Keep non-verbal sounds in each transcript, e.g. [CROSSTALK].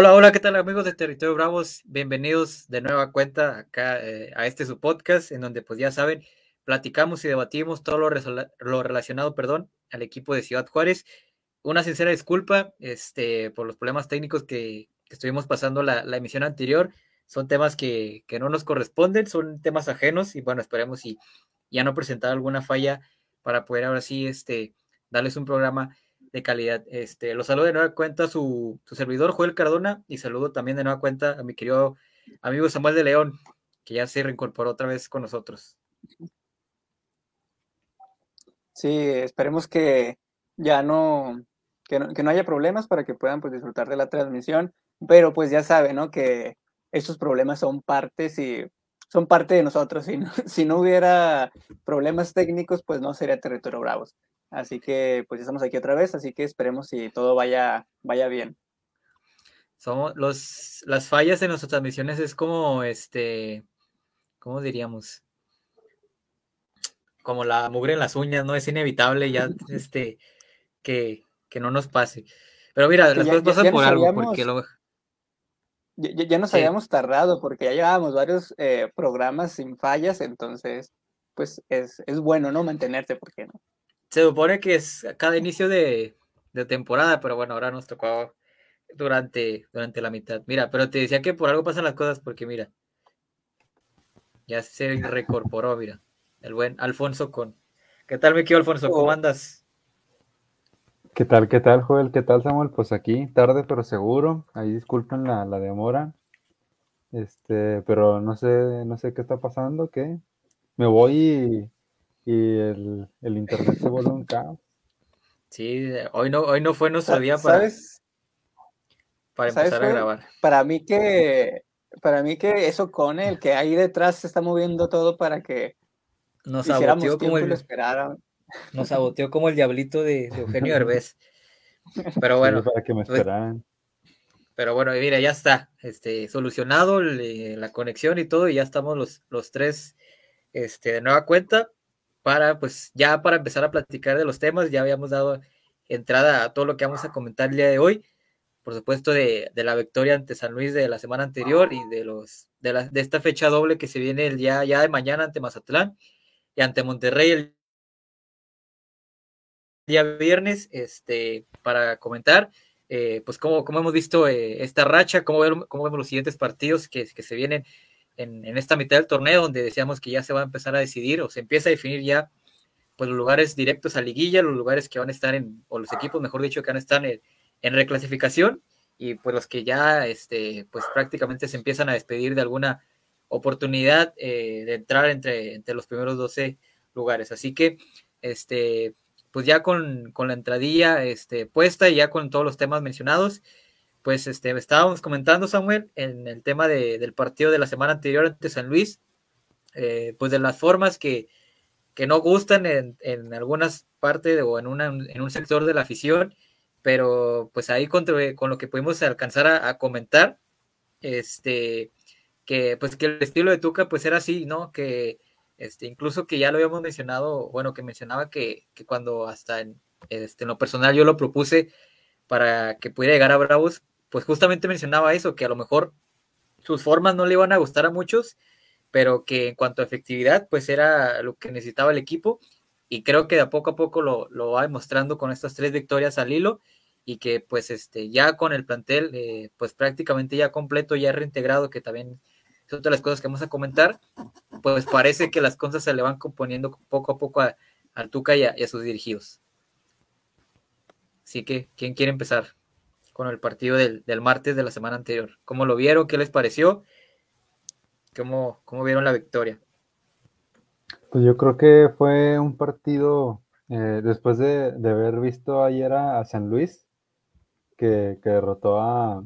Hola, hola, ¿qué tal amigos de Territorio Bravos? Bienvenidos de nueva cuenta acá eh, a este su podcast, en donde pues ya saben, platicamos y debatimos todo lo, lo, relacionado, perdón, al equipo de Ciudad Juárez. Una sincera disculpa este, por los problemas técnicos que, estuvimos pasando la, emisión anterior. Son temas que, que, no nos corresponden, son temas ajenos y bueno, esperemos y ya no presentar alguna falla para poder ahora sí este, darles un programa de calidad. Este, lo saludo de nueva cuenta su, su servidor Joel Cardona y saludo también de nueva cuenta a mi querido amigo Samuel de León, que ya se reincorporó otra vez con nosotros. Sí, esperemos que ya no que, no, que no haya problemas para que puedan pues, disfrutar de la transmisión, pero pues ya saben, ¿no? Que estos problemas son partes y son parte de nosotros. Si no, [LAUGHS] si no hubiera problemas técnicos, pues no sería Territorio Bravos. Así que pues estamos aquí otra vez, así que esperemos si todo vaya, vaya bien. Somos los, las fallas de nuestras transmisiones es como este, ¿cómo diríamos? Como la mugre en las uñas, ¿no? Es inevitable ya [LAUGHS] este que, que no nos pase. Pero mira, las cosas pasan por algo, porque lo... Ya, ya nos sí. habíamos tardado porque ya llevábamos varios eh, programas sin fallas, entonces, pues es, es bueno, ¿no? Mantenerte, ¿por qué no? Se supone que es cada inicio de, de, temporada, pero bueno, ahora nos tocó durante, durante la mitad. Mira, pero te decía que por algo pasan las cosas, porque mira, ya se recorporó, mira, el buen Alfonso con. ¿Qué tal, mi querido Alfonso? ¿Cómo andas? ¿Qué tal, qué tal, Joel? ¿Qué tal, Samuel? Pues aquí, tarde pero seguro. Ahí disculpen la, la demora. Este, pero no sé, no sé qué está pasando, ¿qué? Me voy y y el, el, internet se vuelve un caos. Sí, hoy no, hoy no fue nuestro día para, ¿Sabes? para empezar ¿Sabes, a grabar. Para mí que para mí que eso con el que ahí detrás se está moviendo todo para que nos saboteó como el, nos saboteó como el diablito de, de Eugenio Herbés. Pero bueno, sí, para que me esperaran. Pero bueno, mira, ya está, este, solucionado le, la conexión y todo, y ya estamos los, los tres este, de nueva cuenta para, pues, ya para empezar a platicar de los temas, ya habíamos dado entrada a todo lo que vamos a comentar el día de hoy, por supuesto, de, de la victoria ante San Luis de la semana anterior y de los de, la, de esta fecha doble que se viene el día ya de mañana ante Mazatlán y ante Monterrey el día viernes, este, para comentar, eh, pues, cómo, cómo, hemos visto eh, esta racha, cómo, cómo, vemos los siguientes partidos que, que se vienen en, esta mitad del torneo, donde decíamos que ya se va a empezar a decidir o se empieza a definir ya pues los lugares directos a liguilla, los lugares que van a estar en, o los equipos, mejor dicho, que van a estar en, en reclasificación, y pues los que ya este, pues prácticamente se empiezan a despedir de alguna oportunidad eh, de entrar entre, entre los primeros 12 lugares. Así que, este, pues ya con, con la entradilla este, puesta y ya con todos los temas mencionados, pues este, estábamos comentando, Samuel, en el tema de, del partido de la semana anterior ante San Luis, eh, pues de las formas que, que no gustan en, en algunas partes o en, una, en un sector de la afición, pero pues ahí con, con lo que pudimos alcanzar a, comentar, este, que pues que el estilo de Tuca pues era así, ¿no? Que este, incluso que ya lo habíamos mencionado, bueno, que mencionaba que, que cuando hasta en, este, en lo personal yo lo propuse para que pudiera llegar a Bravos, pues justamente mencionaba eso, que a lo mejor sus formas no le iban a gustar a muchos, pero que en cuanto a efectividad, pues era lo que necesitaba el equipo. Y creo que de a poco a poco lo, lo va demostrando con estas tres victorias al hilo y que pues este ya con el plantel eh, pues prácticamente ya completo, ya reintegrado, que también es otra de las cosas que vamos a comentar, pues parece que las cosas se le van componiendo poco a poco a, a Tuca a, y a sus dirigidos. Así que, ¿quién quiere empezar? Con el partido del, del, martes de la semana anterior. ¿Cómo lo vieron? ¿Qué les pareció? ¿Cómo, cómo vieron la victoria? Pues yo creo que fue un partido, eh, después de, de, haber visto ayer a, San Luis, que, que derrotó a,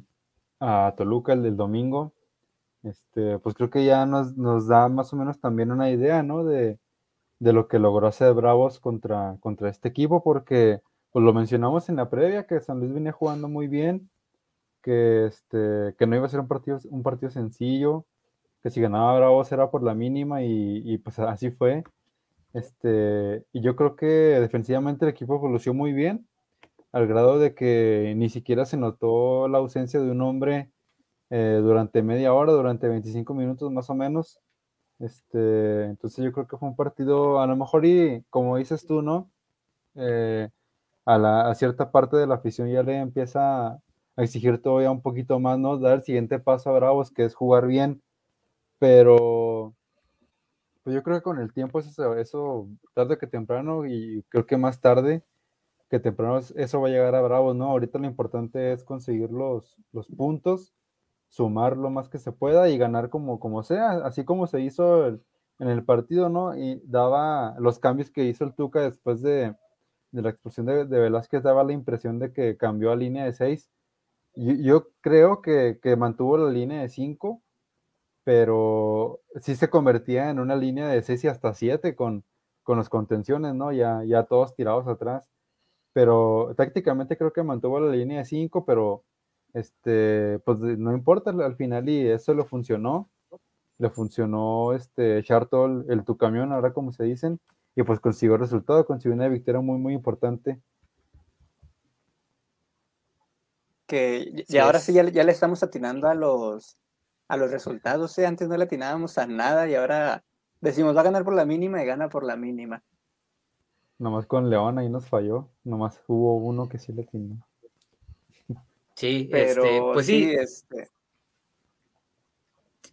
a, Toluca el del domingo, este, pues creo que ya nos, nos da más o menos también una idea, ¿no? De, de lo que logró hacer Bravos contra, contra este equipo, porque pues lo mencionamos en la previa, que San Luis venía jugando muy bien, que, este, que no iba a ser un partido, un partido sencillo, que si ganaba Bravos era por la mínima y, y, pues así fue. Este, y yo creo que defensivamente el equipo evolucionó muy bien. al grado de que ni siquiera se notó la ausencia de un hombre eh, durante media hora, durante 25 minutos más o menos. Este, entonces yo creo que fue un partido, a lo mejor y como dices tú, ¿no? Eh, a, la, a cierta parte de la afición ya le empieza a exigir todavía un poquito más, ¿no? Dar el siguiente paso a Bravos, que es jugar bien, pero pues yo creo que con el tiempo eso, eso tarde que temprano, y creo que más tarde que temprano eso va a llegar a Bravos, ¿no? Ahorita lo importante es conseguir los, los puntos, sumar lo más que se pueda y ganar como, como sea, así como se hizo en el partido, ¿no? Y daba los cambios que hizo el Tuca después de, de la expulsión de, de, Velázquez, daba la impresión de que cambió a línea de 6. Yo, yo, creo que, que mantuvo la línea de 5 pero sí se convertía en una línea de 6 y hasta 7 con, con los contenciones, ¿no? Ya, ya todos tirados atrás. Pero tácticamente creo que mantuvo la línea de 5, pero este, pues no importa al final y eso le funcionó. Le funcionó este, echar todo el, el, tu camión, ahora como se dicen, y pues consiguió el resultado, consiguió una victoria muy, muy importante. Que y sí ahora es. sí ya, ya le estamos atinando a los, a los resultados. ¿eh? Antes no le atinábamos a nada y ahora decimos va a ganar por la mínima y gana por la mínima. Nomás con León ahí nos falló. Nomás hubo uno que sí le atinó. Sí, pero este, pues sí. sí este...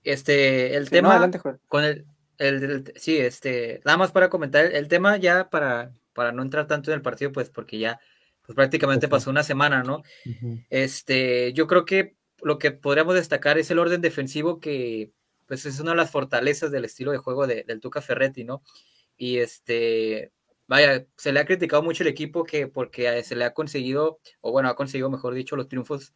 este, el sí, tema no, adelante, con el, el, el, sí, este, nada más para comentar el, tema ya para, para no entrar tanto en el partido, pues porque ya pues prácticamente pasó una semana, ¿no? Uh -huh. Este, yo creo que lo que podríamos destacar es el orden defensivo que pues es una de las fortalezas del estilo de juego de, del Tuca Ferretti, ¿no? Y este, vaya, se le ha criticado mucho el equipo que porque se le ha conseguido, o bueno, ha conseguido, mejor dicho, los triunfos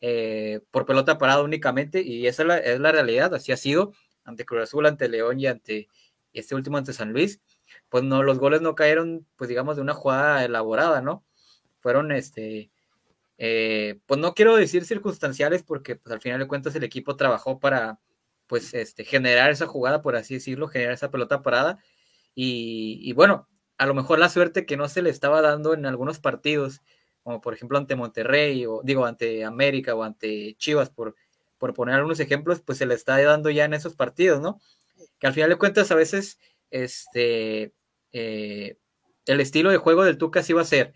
eh, por pelota parada únicamente, y esa es la, es la, realidad, así ha sido, ante Cruz Azul, ante León y ante este último ante San Luis, pues no, los goles no cayeron, pues digamos, de una jugada elaborada, ¿no? Fueron, este, eh, pues no quiero decir circunstanciales porque pues al final de cuentas el equipo trabajó para pues este, generar esa jugada, por así decirlo, generar esa pelota parada y, y, bueno, a lo mejor la suerte que no se le estaba dando en algunos partidos, como por ejemplo ante Monterrey o digo ante América o ante Chivas, por, por poner algunos ejemplos, pues se le está dando ya en esos partidos, ¿no? Que al final de cuentas a veces este, eh, el estilo de juego del Tuca sí va a ser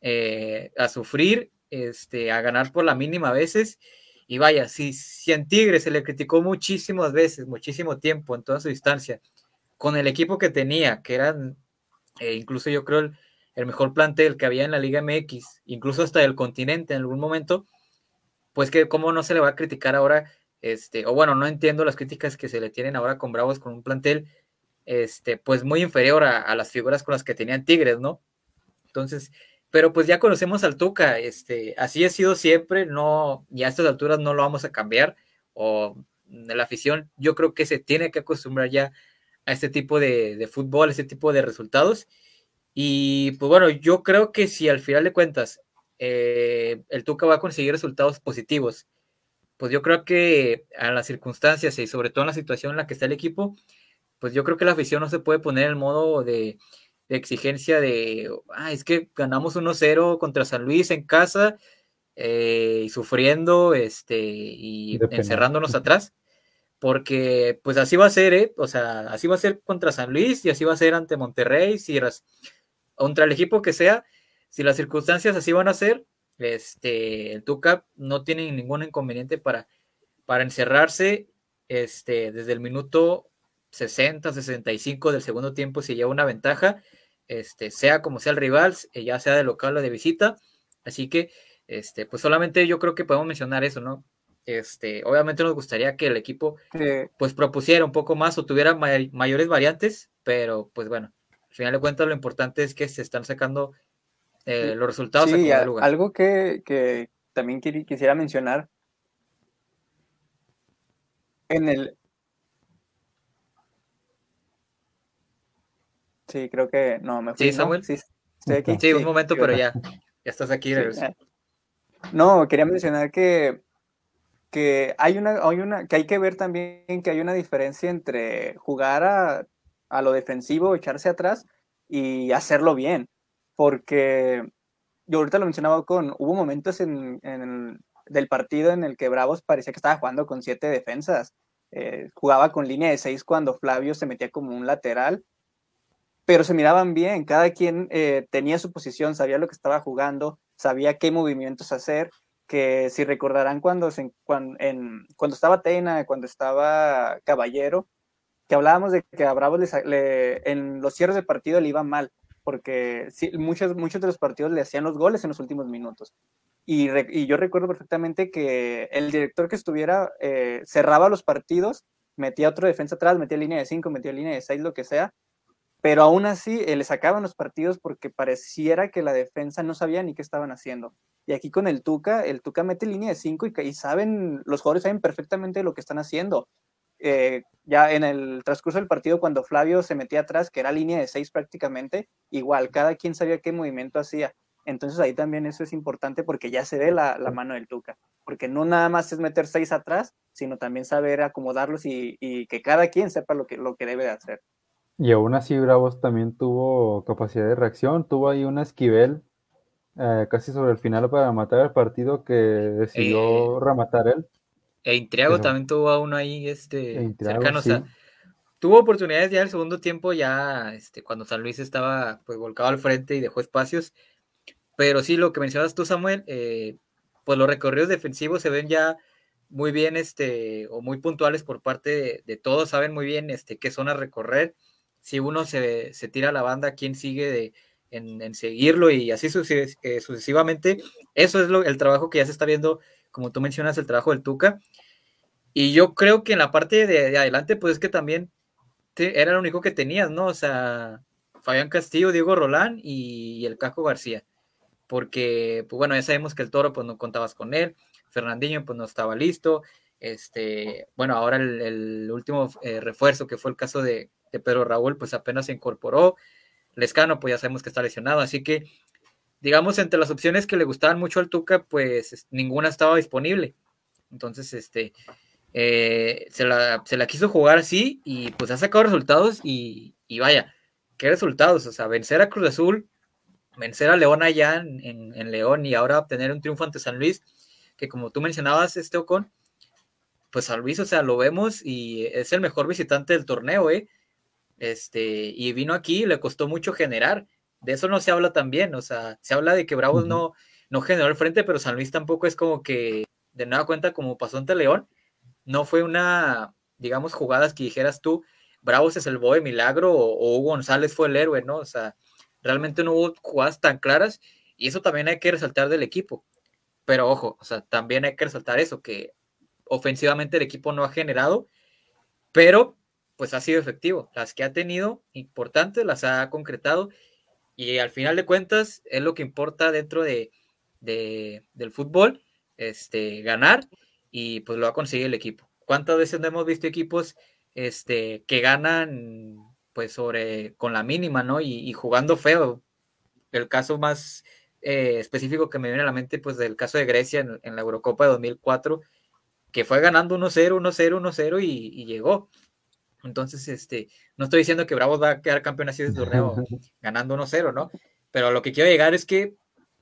eh, a sufrir este, a ganar por la mínima a veces. Y vaya, si, si en Tigre se le criticó muchísimas veces, muchísimo tiempo en toda su distancia, con el equipo que tenía, que eran eh, incluso yo creo el, el, mejor plantel que había en la Liga MX, incluso hasta del continente en algún momento, pues que cómo no se le va a criticar ahora, este, o bueno, no entiendo las críticas que se le tienen ahora con Bravos con un plantel, este, pues muy inferior a, las figuras con las que tenían Tigres, ¿no? Entonces, pero pues ya conocemos al Tuca, este, así ha sido siempre, no, y a estas alturas no lo vamos a cambiar, o la afición, yo creo que se tiene que acostumbrar ya a este tipo de, de fútbol, a este tipo de resultados, y pues bueno, yo creo que si al final de cuentas eh, el Tuca va a conseguir resultados positivos, pues yo creo que a las circunstancias y sobre todo en la situación en la que está el equipo, pues yo creo que la afición no se puede poner en modo de de exigencia de, ah, es que ganamos 1-0 contra San Luis en casa eh, y sufriendo este, y encerrándonos atrás, porque pues así va a ser, ¿eh? o sea, así va a ser contra San Luis y así va a ser ante Monterrey, si contra el equipo que sea, si las circunstancias así van a ser, este, el Tuca no tiene ningún inconveniente para, para encerrarse este, desde el minuto 60, 65 del segundo tiempo si lleva una ventaja, este, sea como sea el rival, eh, ya sea de local o de visita. Así que, este, pues solamente yo creo que podemos mencionar eso, ¿no? Este, obviamente nos gustaría que el equipo sí. pues propusiera un poco más o tuviera may mayores variantes, pero pues bueno, al final de cuentas lo importante es que se están sacando eh, los resultados sí, a lugar. Algo que, que también quisiera mencionar en el, Sí, creo que no, me fui. Sí, Samuel. ¿no? Sí, estoy aquí. Sí, un momento, pero ya, ya estás aquí. Sí, no, quería mencionar que, que hay una, hay una, que hay que ver también que hay una diferencia entre jugar a, a lo defensivo, echarse atrás y hacerlo bien. Porque yo ahorita lo mencionaba con, hubo momentos en, en del partido en el que Bravos parecía que estaba jugando con siete defensas. Eh, jugaba con línea de seis cuando Flavio se metía como un lateral, pero se miraban bien, cada quien eh, tenía su posición, sabía lo que estaba jugando, sabía qué movimientos hacer, que si recordarán cuando, cuando, estaba Tena, cuando estaba Caballero, que hablábamos de que a Bravos le, en los cierres de partido le iba mal, porque sí, muchos, muchos de los partidos le hacían los goles en los últimos minutos. Y, yo recuerdo perfectamente que el director que estuviera eh, cerraba los partidos, metía otro defensa atrás, metía línea de 5, metía línea de 6, lo que sea, pero aún así eh, le sacaban los partidos porque pareciera que la defensa no sabía ni qué estaban haciendo. Y aquí con el Tuca, el Tuca mete línea de 5 y, y, saben, los jugadores saben perfectamente lo que están haciendo. Eh, ya en el transcurso del partido, cuando Flavio se metía atrás, que era línea de 6 prácticamente, igual, cada quien sabía qué movimiento hacía. Entonces ahí también eso es importante porque ya se ve la, la mano del Tuca, porque no nada más es meter seis atrás, sino también saber acomodarlos y, y, que cada quien sepa lo que, lo que debe de hacer. Y aún así Bravos también tuvo capacidad de reacción, tuvo ahí una esquivel eh, casi sobre el final para matar el partido que decidió eh, rematar él. E Intriago también tuvo uno ahí este, e cercano, o sea, tuvo oportunidades ya el segundo tiempo, ya este, cuando San Luis estaba pues volcado al frente y dejó espacios, pero sí, lo que mencionas tú, Samuel, eh, pues los recorridos defensivos se ven ya muy bien, este, o muy puntuales por parte de, todos, saben muy bien este, qué zona recorrer. Si uno se, tira a la banda, quién sigue en, seguirlo y así eh, sucesivamente. Eso es lo, el trabajo que ya se está viendo, como tú mencionas, el trabajo del Tuca. Y yo creo que en la parte de, adelante, pues es que también era lo único que tenías, ¿no? O sea, Fabián Castillo, Diego Rolán y el Caco García. Porque, pues bueno, ya sabemos que el toro, pues no contabas con él, Fernandinho, pues no estaba listo, este, bueno, ahora el, último eh, refuerzo, que fue el caso de, Pedro Raúl, pues apenas se incorporó, Lescano, pues ya sabemos que está lesionado, así que, digamos, entre las opciones que le gustaban mucho al Tuca, pues ninguna estaba disponible, entonces, este, eh, se, la, se, la, quiso jugar así y pues ha sacado resultados y, y vaya, qué resultados, o sea, vencer a Cruz Azul, vencer a León allá en, León y ahora obtener un triunfo ante San Luis, que como tú mencionabas, este Ocon, pues San Luis, o sea, lo vemos y es el mejor visitante del torneo, ¿eh? Este, y vino aquí le costó mucho generar. De eso no se habla también, o sea, se habla de que Bravos no, no generó el frente, pero San Luis tampoco es como que, de nada cuenta, como pasó ante León, no fue una, digamos, jugadas que dijeras tú, Bravos es el boy milagro o, o Hugo González fue el héroe, ¿no? O sea, Realmente no hubo jugadas tan claras y eso también hay que resaltar del equipo. Pero ojo, o sea, también hay que resaltar eso, que ofensivamente el equipo no ha generado, pero pues ha sido efectivo. Las que ha tenido importantes las ha concretado y al final de cuentas es lo que importa dentro de, del fútbol, este, ganar y pues lo ha conseguido el equipo. ¿Cuántas veces no hemos visto equipos este, que ganan pues sobre con la mínima, ¿no? Y, jugando feo. El caso más eh, específico que me viene a la mente, pues del caso de Grecia en, la Eurocopa de 2004, que fue ganando 1-0, 1-0, 1-0 y, llegó. Entonces, este, no estoy diciendo que Bravos va a quedar campeón así de torneo [LAUGHS] ganando 1-0, ¿no? Pero lo que quiero llegar es que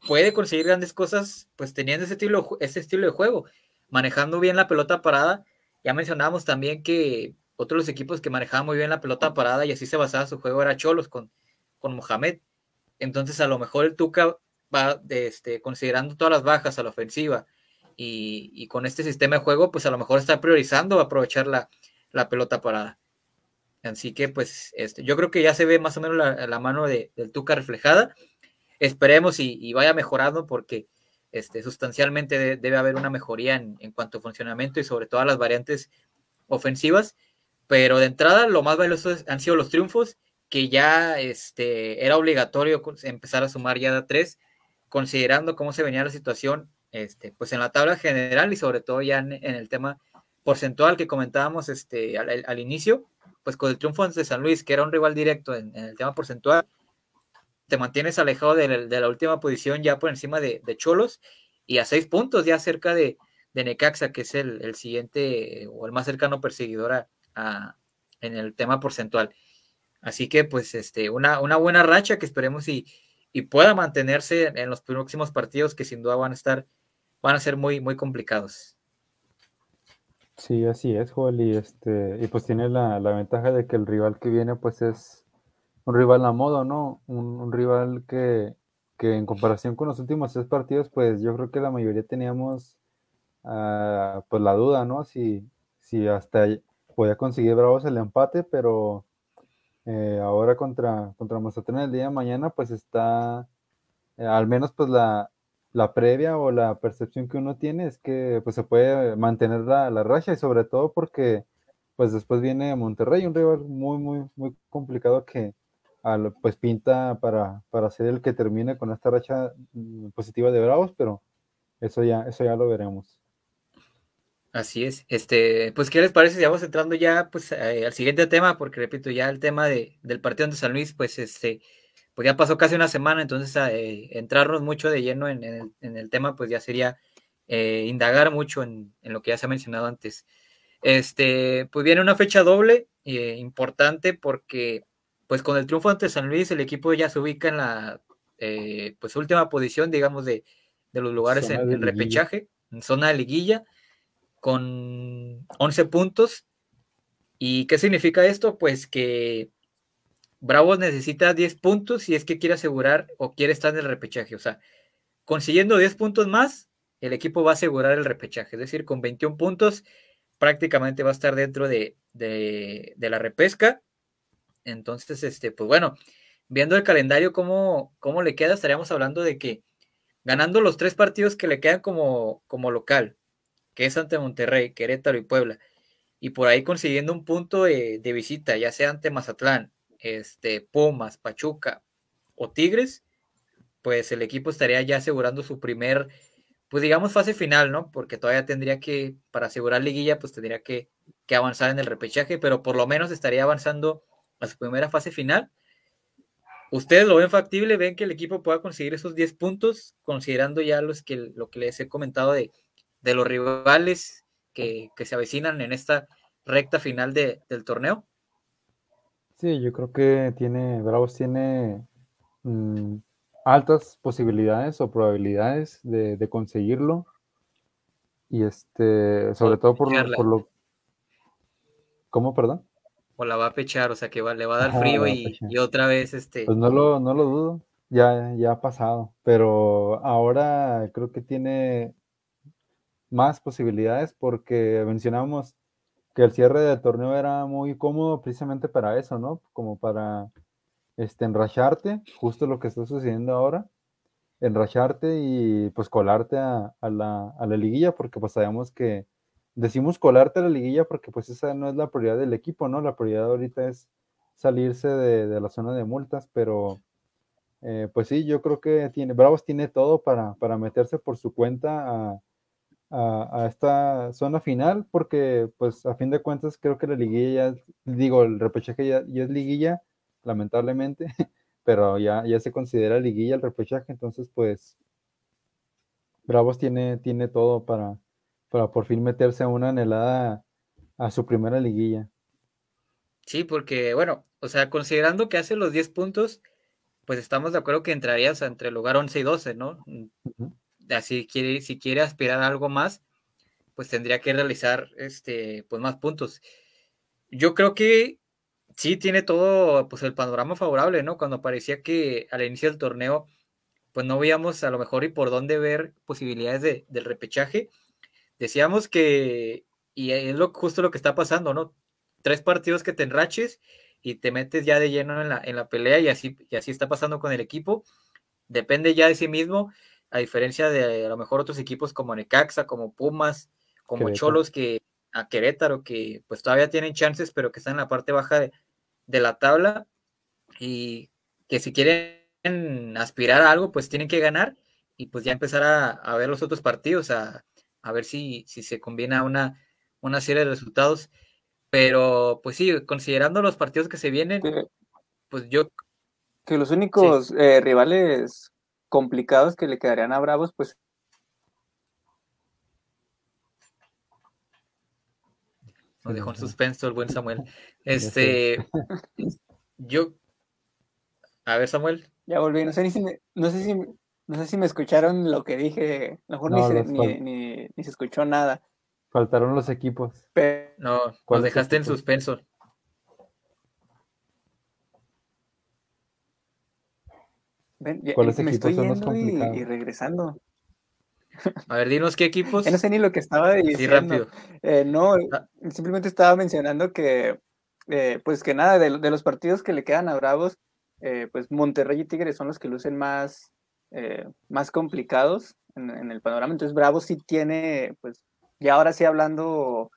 puede conseguir grandes cosas, pues teniendo ese estilo, ese estilo de juego, manejando bien la pelota parada. Ya mencionábamos también que otros equipos que manejaban muy bien la pelota parada y así se basaba su juego era Cholos con, con Mohamed. Entonces a lo mejor el Tuca va de este, considerando todas las bajas a la ofensiva y, con este sistema de juego, pues a lo mejor está priorizando aprovechar la, la pelota parada. Así que pues este, yo creo que ya se ve más o menos la, mano de, del Tuca reflejada. Esperemos y, vaya mejorando porque este, sustancialmente debe haber una mejoría en, en cuanto a funcionamiento y sobre todo las variantes ofensivas pero de entrada, lo más valioso han sido los triunfos, que ya este, era obligatorio empezar a sumar ya de tres, considerando cómo se venía la situación, este, pues en la tabla general y sobre todo ya en, el tema porcentual que comentábamos este, al, inicio, pues con el triunfo ante San Luis, que era un rival directo en, el tema porcentual, te mantienes alejado de la, última posición ya por encima de, Cholos y a seis puntos ya cerca de, Necaxa, que es el, el, siguiente o el más cercano perseguidor a, en el tema porcentual. Así que, pues, este, una, una buena racha que esperemos y, y pueda mantenerse en los próximos partidos que sin duda van a estar, van a ser muy, muy complicados. Sí, así es, Joel, y este, y pues tiene la, ventaja de que el rival que viene, pues es un rival a modo, ¿no? Un, rival que, que, en comparación con los últimos tres partidos, pues yo creo que la mayoría teníamos ah, pues la duda, ¿no? Si, si hasta podía conseguir Bravos el empate, pero eh, ahora contra, contra Mazatlán el día de mañana, pues está, eh, al menos pues la, la, previa o la percepción que uno tiene es que pues se puede mantener la, la racha y sobre todo porque pues después viene Monterrey, un rival muy, muy, muy complicado que pues pinta para, para ser el que termine con esta racha mm, positiva de Bravos, pero eso ya, eso ya lo veremos. Así es. Este, pues, ¿qué les parece si vamos entrando ya pues eh, al siguiente tema? Porque repito, ya el tema de, del partido de San Luis, pues este, pues ya pasó casi una semana, entonces eh, entrarnos mucho de lleno en, el, tema, pues ya sería eh, indagar mucho en, lo que ya se ha mencionado antes. Este, pues viene una fecha doble importante porque pues con el triunfo ante San Luis el equipo ya se ubica en la pues última posición, digamos, de, los lugares en el repechaje, en zona de liguilla con 11 puntos. ¿Y qué significa esto? Pues que Bravos necesita 10 puntos si es que quiere asegurar o quiere estar en el repechaje. O sea, consiguiendo 10 puntos más, el equipo va a asegurar el repechaje. Es decir, con 21 puntos prácticamente va a estar dentro de, la repesca. Entonces, este, pues bueno, viendo el calendario, cómo, cómo le queda, estaríamos hablando de que ganando los tres partidos que le quedan como, como local, que es ante Monterrey, Querétaro y Puebla, y por ahí consiguiendo un punto de, visita, ya sea ante Mazatlán, este, Pumas, Pachuca o Tigres, pues el equipo estaría ya asegurando su primer, pues digamos, fase final, ¿no? Porque todavía tendría que, para asegurar liguilla, pues tendría que, que avanzar en el repechaje, pero por lo menos estaría avanzando a su primera fase final. ¿Ustedes lo ven factible? ¿Ven que el equipo pueda conseguir esos 10 puntos, considerando ya los que, lo que les he comentado de de los rivales que, se avecinan en esta recta final del torneo? Sí, yo creo que tiene, Bravos tiene mm, altas posibilidades o probabilidades de, conseguirlo. Y este, sobre todo por lo, ¿Cómo, perdón? O la va a pechar, o sea que le va a dar frío y, otra vez este. Pues no lo, no lo dudo, ya, ya ha pasado. Pero ahora creo que tiene más posibilidades porque mencionamos que el cierre del torneo era muy cómodo precisamente para eso, ¿no? Como para este, enracharte, justo lo que está sucediendo ahora, enracharte y pues colarte a, la, liguilla, porque pues sabemos que decimos colarte a la liguilla porque pues esa no es la prioridad del equipo, ¿no? La prioridad ahorita es salirse de, la zona de multas, pero eh, pues sí, yo creo que tiene, Bravos tiene todo para, para meterse por su cuenta a a, esta zona final, porque pues a fin de cuentas creo que la liguilla, ya, digo, el repechaje ya, es liguilla, lamentablemente, [LAUGHS] pero ya, ya se considera liguilla el repechaje, entonces pues Bravos tiene, tiene todo para, para por fin meterse a una anhelada a su primera liguilla. Sí, porque bueno, o sea, considerando que hace los 10 puntos, pues estamos de acuerdo que entrarías entre el lugar 11 y 12, ¿no? Así quiere, si quiere aspirar a algo más, pues tendría que realizar este, pues más puntos. Yo creo que sí tiene todo pues el panorama favorable, ¿no? Cuando parecía que al inicio del torneo, pues no veíamos a lo mejor y por dónde ver posibilidades de, del repechaje. Decíamos que, y es lo, justo lo que está pasando, ¿no? Tres partidos que te enraches y te metes ya de lleno en la, en la pelea y así, y así está pasando con el equipo. Depende ya de sí mismo a diferencia de a lo mejor otros equipos como Necaxa, como Pumas, como Cholos, que a Querétaro, que pues todavía tienen chances, pero que están en la parte baja de, la tabla y que si quieren aspirar a algo, pues tienen que ganar y pues ya empezar a, ver los otros partidos, a, ver si, si se combina una, una serie de resultados. Pero pues sí, considerando los partidos que se vienen, pues yo... Que los únicos eh, rivales complicados que le quedarían a Bravos, pues Nos dejó en suspenso el buen Samuel. [LAUGHS] Este, yo, a ver Samuel, Ya volví, no sé, si me, no sé si no sé si me escucharon lo que dije, a lo mejor ni, se, ni, ni, se escuchó nada. Faltaron los equipos. no, los dejaste en suspenso. Ven, ¿Cuáles me estoy yendo y, regresando. A ver, dinos qué equipos. [LAUGHS] Ya no sé ni lo que estaba diciendo. Sí, rápido. Eh, no, ah. simplemente estaba mencionando que, eh, pues que nada, de, de, los partidos que le quedan a Bravos, eh, pues Monterrey y Tigres son los que lucen más, eh, más complicados en, el panorama. Entonces Bravo sí tiene, pues, y ahora sí hablando,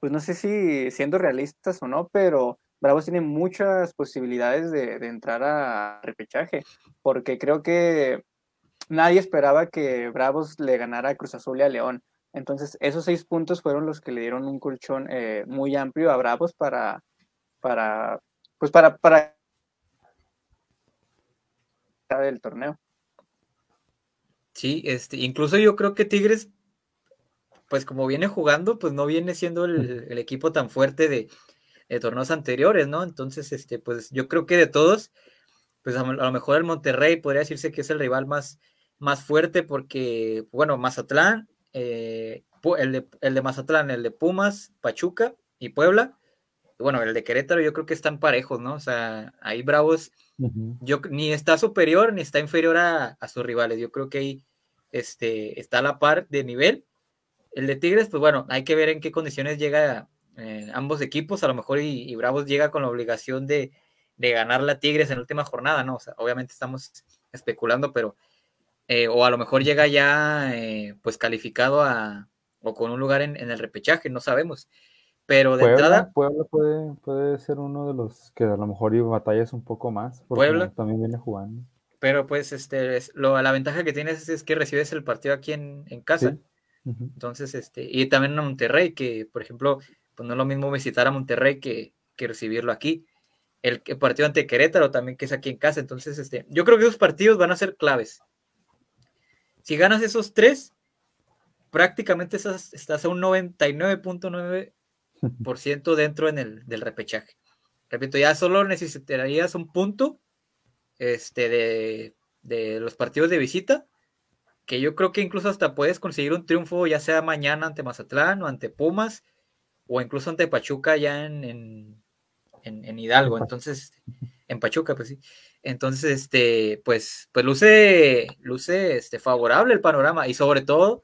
pues no sé si siendo realistas o no, pero Bravos tiene muchas posibilidades de, entrar a repechaje, porque creo que nadie esperaba que Bravos le ganara a Cruz Azul y a León. Entonces, esos seis puntos fueron los que le dieron un colchón eh, muy amplio a Bravos para, para, pues para, para del torneo. Sí, este, incluso yo creo que Tigres, pues como viene jugando, pues no viene siendo el, equipo tan fuerte de, torneos anteriores, ¿no? Entonces, este, pues yo creo que de todos, pues a, lo mejor el Monterrey podría decirse que es el rival más, más fuerte porque, bueno, Mazatlán, eh, el, de, el de Mazatlán, el de Pumas, Pachuca y Puebla, bueno, el de Querétaro yo creo que están parejos, ¿no? O sea, ahí Bravos yo, ni está superior ni está inferior a, sus rivales. Yo creo que ahí este, está a la par de nivel. El de Tigres, pues bueno, hay que ver en qué condiciones llega eh, ambos equipos. A lo mejor y, Bravos llega con la obligación de, ganar la Tigres en la última jornada, ¿no? O sea, obviamente estamos especulando, pero eh, o a lo mejor llega ya eh, pues calificado a o con un lugar en, en el repechaje, no sabemos. Pero de entrada. Puebla puede, puede ser uno de los que a lo mejor y batallas un poco más. Porque Puebla también viene jugando. Pero pues este es, lo, la ventaja que tienes es, que recibes el partido aquí en, casa. Entonces, este, y también a Monterrey, que por ejemplo, pues no es lo mismo visitar a Monterrey que, que recibirlo aquí. El, partido ante Querétaro también, que es aquí en casa. Entonces, este, yo creo que esos partidos van a ser claves. Si ganas esos tres, prácticamente estás, estás a un 99.9 por ciento dentro en el, del repechaje. Repito, ya solo necesitarías un punto este, de, de, los partidos de visita, que yo creo que incluso hasta puedes conseguir un triunfo, ya sea mañana ante Mazatlán o ante Pumas, o incluso ante Pachuca ya en, en, en, Hidalgo. Entonces, en Pachuca, pues sí. Entonces, este, pues, pues luce, luce este, favorable el panorama y sobre todo,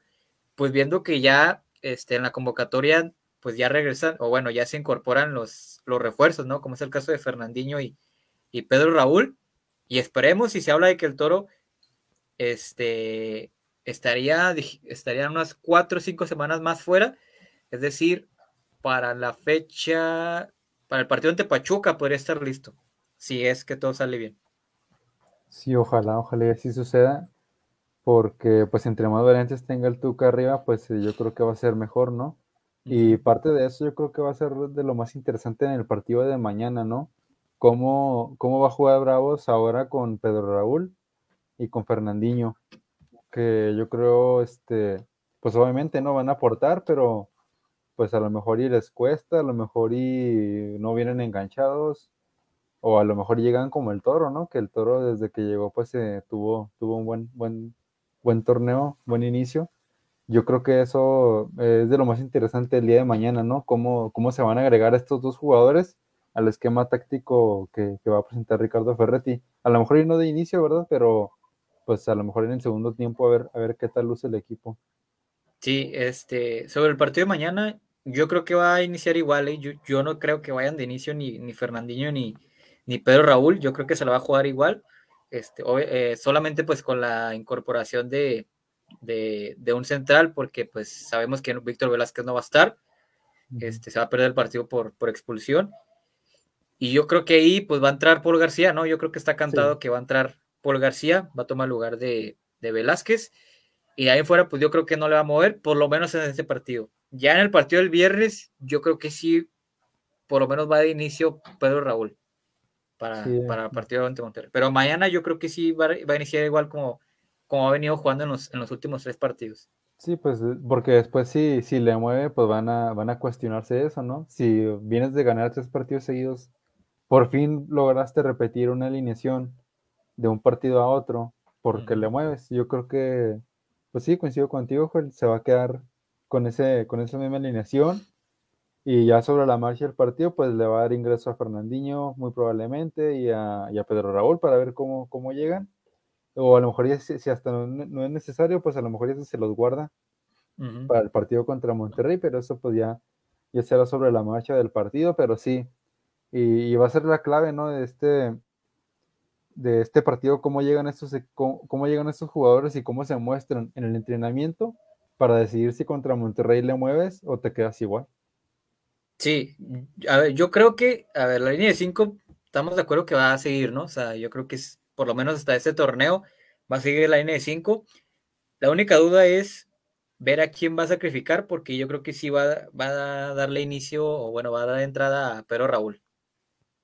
pues viendo que ya este, en la convocatoria pues ya regresan, o bueno, ya se incorporan los, los refuerzos, ¿no? Como es el caso de Fernandinho y, Pedro Raúl. Y esperemos, si se habla de que el toro este, estaría, estaría unas cuatro o cinco semanas más fuera, es decir, para la fecha, para el partido ante Pachuca podría estar listo, si es que todo sale bien. Sí, ojalá, ojalá así suceda, porque pues entre más variantes tenga el Tuca arriba, pues yo creo que va a ser mejor, ¿no? Y parte de eso yo creo que va a ser de lo más interesante en el partido de mañana, ¿no? ¿Cómo, cómo va a jugar Bravos ahora con Pedro Raúl y con Fernandinho? Que yo creo, este, pues obviamente no van a aportar, pero pues a lo mejor y les cuesta, a lo mejor y no vienen enganchados, o a lo mejor llegan como el toro, ¿no? Que el toro desde que llegó pues eh, tuvo, tuvo un buen, buen, buen torneo, buen inicio yo creo que eso es de lo más interesante el día de mañana, ¿no? Cómo, cómo se van a agregar estos dos jugadores al esquema táctico que, va a presentar Ricardo Ferretti. A lo mejor y no de inicio, ¿verdad? Pero pues a lo mejor en el segundo tiempo a ver, a ver qué tal luce el equipo. Sí, este, sobre el partido de mañana, yo creo que va a iniciar igual, ¿eh? yo, no creo que vayan de inicio ni, ni Fernandinho ni, ni Pedro Raúl, yo creo que se la va a jugar igual, este, eh, solamente pues con la incorporación de, de, un central, porque pues sabemos que Víctor Velázquez no va a estar, este, se va a perder el partido por, por expulsión. Y yo creo que ahí pues va a entrar Paul García, ¿no? Yo creo que está cantado que va a entrar Paul García, va a tomar lugar de, de Velázquez. Y ahí fuera, pues yo creo que no le va a mover, por lo menos en este partido. Ya en el partido del viernes, yo creo que sí, por lo menos va de inicio Pedro Raúl para, para el partido ante Monterrey. Pero mañana yo creo que sí va, va, a iniciar igual como, como ha venido jugando en los, en los últimos tres partidos. Sí, pues eh, porque después si, si le mueve, pues van a, van a cuestionarse eso, ¿no? Si vienes de ganar tres partidos seguidos, por fin lograste repetir una alineación de un partido a otro porque le mueves. Yo creo que, pues sí, coincido contigo, Joel, se va a quedar con, ese, con esa misma alineación. Y ya sobre la marcha del partido, pues le va a dar ingreso a Fernandinho muy probablemente y a, Pedro Raúl para ver cómo, cómo llegan. O a lo mejor ya, si, hasta no, es necesario, pues a lo mejor ya se los guarda para el partido contra Monterrey, pero eso pues ya, ya será sobre la marcha del partido, pero sí. Y, va a ser la clave, ¿no? De este, de este partido, cómo llegan estos, cómo llegan estos jugadores y cómo se muestran en el entrenamiento para decidir si contra Monterrey le mueves o te quedas igual. Sí, a ver, yo creo que, a ver, la línea de 5, estamos de acuerdo que va a seguir, ¿no? O sea, yo creo que es, por lo menos hasta este torneo va a seguir la línea de 5. La única duda es ver a quién va a sacrificar, porque yo creo que sí va, va a darle inicio, o bueno, va a dar entrada a Pedro Raúl,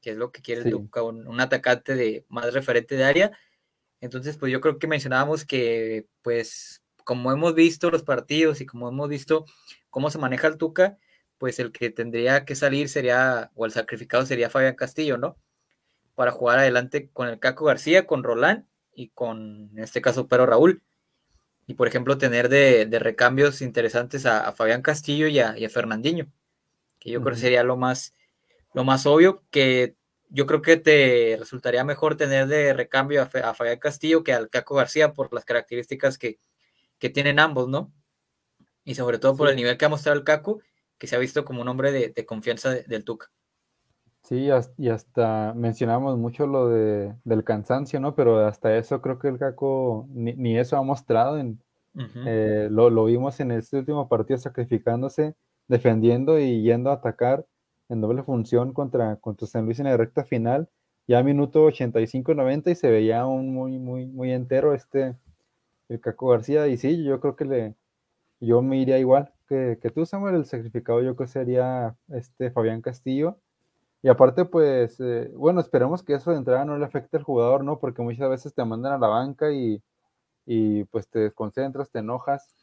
que es lo que quiere el un, un, atacante de más referente de área. Entonces, pues yo creo que mencionábamos que, pues, como hemos visto los partidos y como hemos visto cómo se maneja el Tuca, pues el que tendría que salir sería, o el sacrificado sería Fabián Castillo, ¿no? Para jugar adelante con el Caco García, con Roland y con, en este caso, Pero Raúl. Y, por ejemplo, tener de, recambios interesantes a, Fabián Castillo y a, Fernandinho, que yo creo que sería lo más, lo más obvio, que yo creo que te resultaría mejor tener de recambio a, Fabián Castillo que al Caco García por las características que, que tienen ambos, ¿no? Y sobre todo por el nivel que ha mostrado el Caco, que se ha visto como un hombre de, confianza del Tuca. Sí, y hasta mencionamos mucho lo de, del cansancio, ¿no? Pero hasta eso creo que el Caco ni, eso ha mostrado. En, eh, lo, lo, vimos en este último partido sacrificándose, defendiendo y yendo a atacar en doble función contra, contra San Luis en la recta final. Ya minuto 85-90 y se veía un muy, muy, muy entero este, el Caco García. Y sí, yo creo que le, yo me iría igual que, que tú, Samuel. El sacrificado yo creo que sería este Fabián Castillo. Y aparte, pues, eh, bueno, esperemos que eso de entrada no le afecte al jugador, ¿no? Porque muchas veces te mandan a la banca y, y pues te desconcentras, te enojas,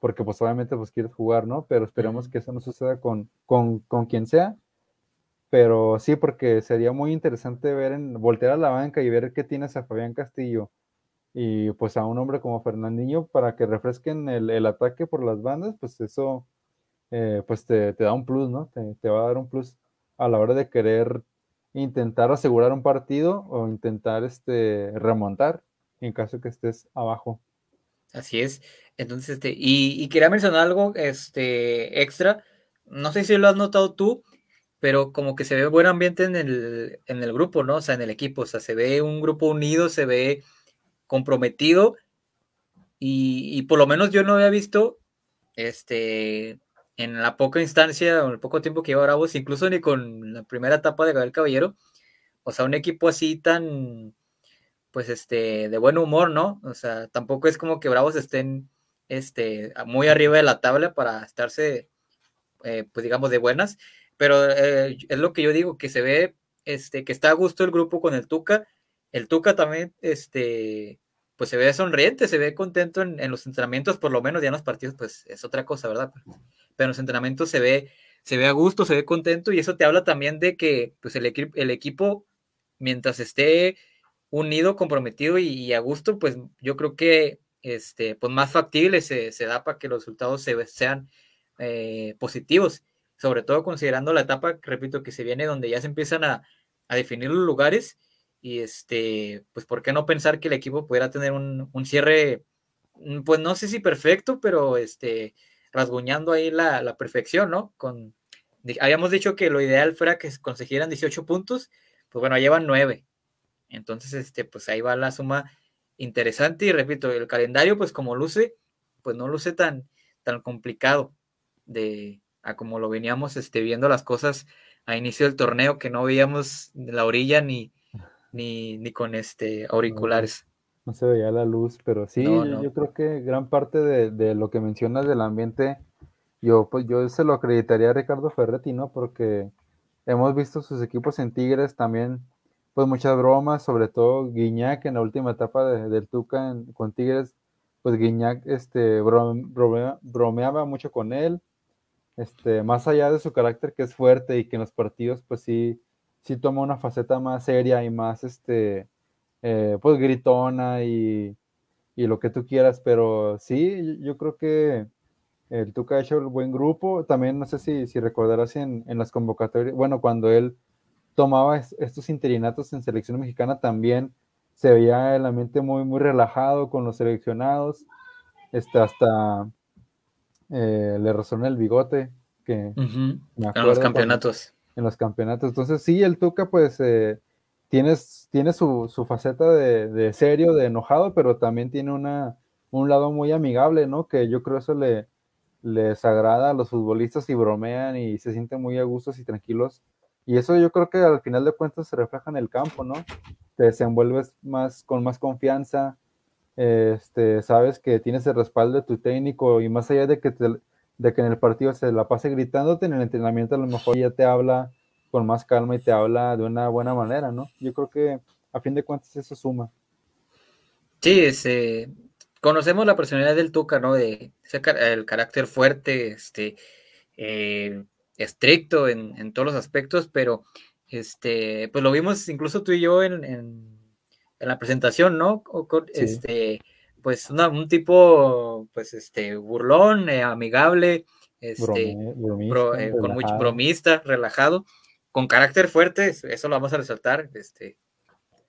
porque pues obviamente pues quieres jugar, ¿no? Pero esperemos que eso no suceda con, con, con quien sea. Pero sí, porque sería muy interesante ver en voltear a la banca y ver qué tienes a Fabián Castillo y pues a un hombre como Fernandinho para que refresquen el, ataque por las bandas, pues eso eh, pues te, da un plus, ¿no? Te, va a dar un plus a la hora de querer intentar asegurar un partido o intentar este, remontar en caso que estés abajo. Así es. Entonces, este, y, quería mencionar algo este, extra. No sé si lo has notado tú, pero como que se ve buen ambiente en el, en el grupo, ¿no? O sea, en el equipo. O sea, se ve un grupo unido, se ve comprometido y, por lo menos yo no había visto este en la poca instancia o el poco tiempo que lleva Bravos, incluso ni con la primera etapa de Gabriel Caballero, o sea, un equipo así tan pues este de buen humor, ¿no? O sea, tampoco es como que Bravos estén este muy arriba de la tabla para estarse eh, pues digamos de buenas, pero eh, es lo que yo digo que se ve este que está a gusto el grupo con el Tuca el Tuca también, este, pues se ve sonriente, se ve contento en, los entrenamientos, por lo menos ya en los partidos, pues es otra cosa, ¿verdad? Pero, en los entrenamientos se ve, se ve a gusto, se ve contento y eso te habla también de que pues el, el equipo, mientras esté unido, comprometido y, a gusto, pues yo creo que este, pues más factible se, da para que los resultados se, sean eh, positivos, sobre todo considerando la etapa, repito, que se viene donde ya se empiezan a, a definir los lugares y este, pues, ¿por qué no pensar que el equipo pudiera tener un, cierre, mm, pues no sé si perfecto, pero este, rasguñando ahí la, perfección, ¿no? Con, habíamos dicho que lo ideal fuera que consiguieran 18 puntos, pues bueno, llevan 9. Entonces, este, pues ahí va la suma interesante y repito, el calendario, pues como luce, pues no luce tan, tan complicado de a como lo veníamos este, viendo las cosas a inicio del torneo, que no veíamos la orilla ni, ni, ni con este auriculares. No, se veía la luz, pero sí, yo, creo que gran parte de, lo que mencionas del ambiente, yo, pues, yo se lo acreditaría a Ricardo Ferretti, ¿no? Porque hemos visto sus equipos en Tigres también, pues muchas bromas, sobre todo Guiñac en la última etapa del Tuca con Tigres, pues Guiñac este, bromeaba mucho con él, este, más allá de su carácter que es fuerte y que en los partidos pues sí sí toma una faceta más seria y más, este, eh, pues gritona y, y, lo que tú quieras, pero sí, yo creo que el Tuca ha hecho el buen grupo. También no sé si, si recordarás en, en las convocatorias, bueno, cuando él tomaba estos interinatos en selección mexicana también se veía el ambiente muy, muy relajado con los seleccionados. Este, hasta eh, le resonó el bigote. Que en los campeonatos. En los campeonatos. Entonces, sí, el Tuca, pues, eh, tiene, su, su, faceta de, de, serio, de enojado, pero también tiene una, un lado muy amigable, ¿no? Que yo creo eso le, les agrada a los futbolistas y bromean y se sienten muy a gustos y tranquilos. Y eso yo creo que al final de cuentas se refleja en el campo, ¿no? te desenvuelves más con más confianza, este, sabes que tienes el respaldo de tu técnico y más allá de que, de que en el partido se la pase gritándote, en el entrenamiento a lo mejor ya te habla con más calma y te habla de una buena manera, ¿no? Yo creo que a fin de cuentas eso suma. Sí, ese, conocemos la personalidad del Tuca, ¿no? De ese, el carácter fuerte, este, eh, estricto en, en, todos los aspectos, pero este, pues lo vimos incluso tú y yo en, en, la presentación, ¿no? Este, pues un tipo, pues este, burlón, eh, amigable, este, eh, con mucho bromista, relajado, con carácter fuerte, eso lo vamos a resaltar, este,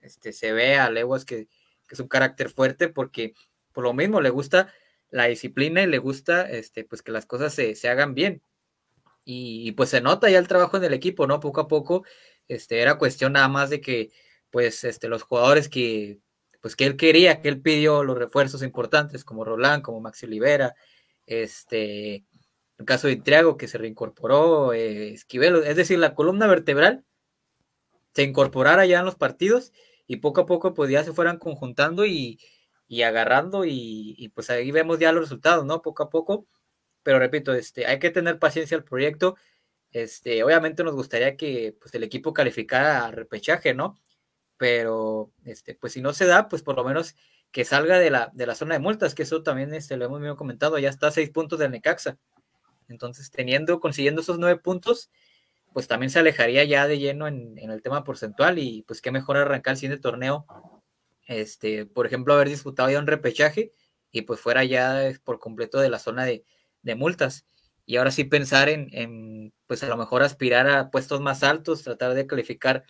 este, se ve a leguas que, que es un carácter fuerte porque por lo mismo le gusta la disciplina y le gusta, este, pues que las cosas se, se hagan bien. Y, pues se nota ya el trabajo en el equipo, ¿no? Poco a poco, este, era cuestión nada más de que, pues, este, los jugadores que, pues, que él quería, que él pidió los refuerzos importantes, como Roland, como Maxi Olivera, este, el caso de Intriago, que se reincorporó, eh, Esquivel, es decir, la columna vertebral se incorporara ya en los partidos y poco a poco, pues, ya se fueran conjuntando y, y agarrando y, y, pues ahí vemos ya los resultados, ¿no? Poco a poco pero repito, este, hay que tener paciencia al proyecto. Este, obviamente nos gustaría que pues, el equipo calificara a repechaje, ¿no? Pero este, pues si no se da, pues por lo menos que salga de la, de la zona de multas, que eso también este, lo hemos comentado, ya está a seis puntos del Necaxa. Entonces, teniendo, consiguiendo esos nueve puntos, pues también se alejaría ya de lleno en, en, el tema porcentual y pues qué mejor arrancar el torneo, este, por ejemplo, haber disputado ya un repechaje y pues fuera ya por completo de la zona de, de multas. Y ahora sí pensar en, pues a lo mejor aspirar a puestos más altos, tratar de calificar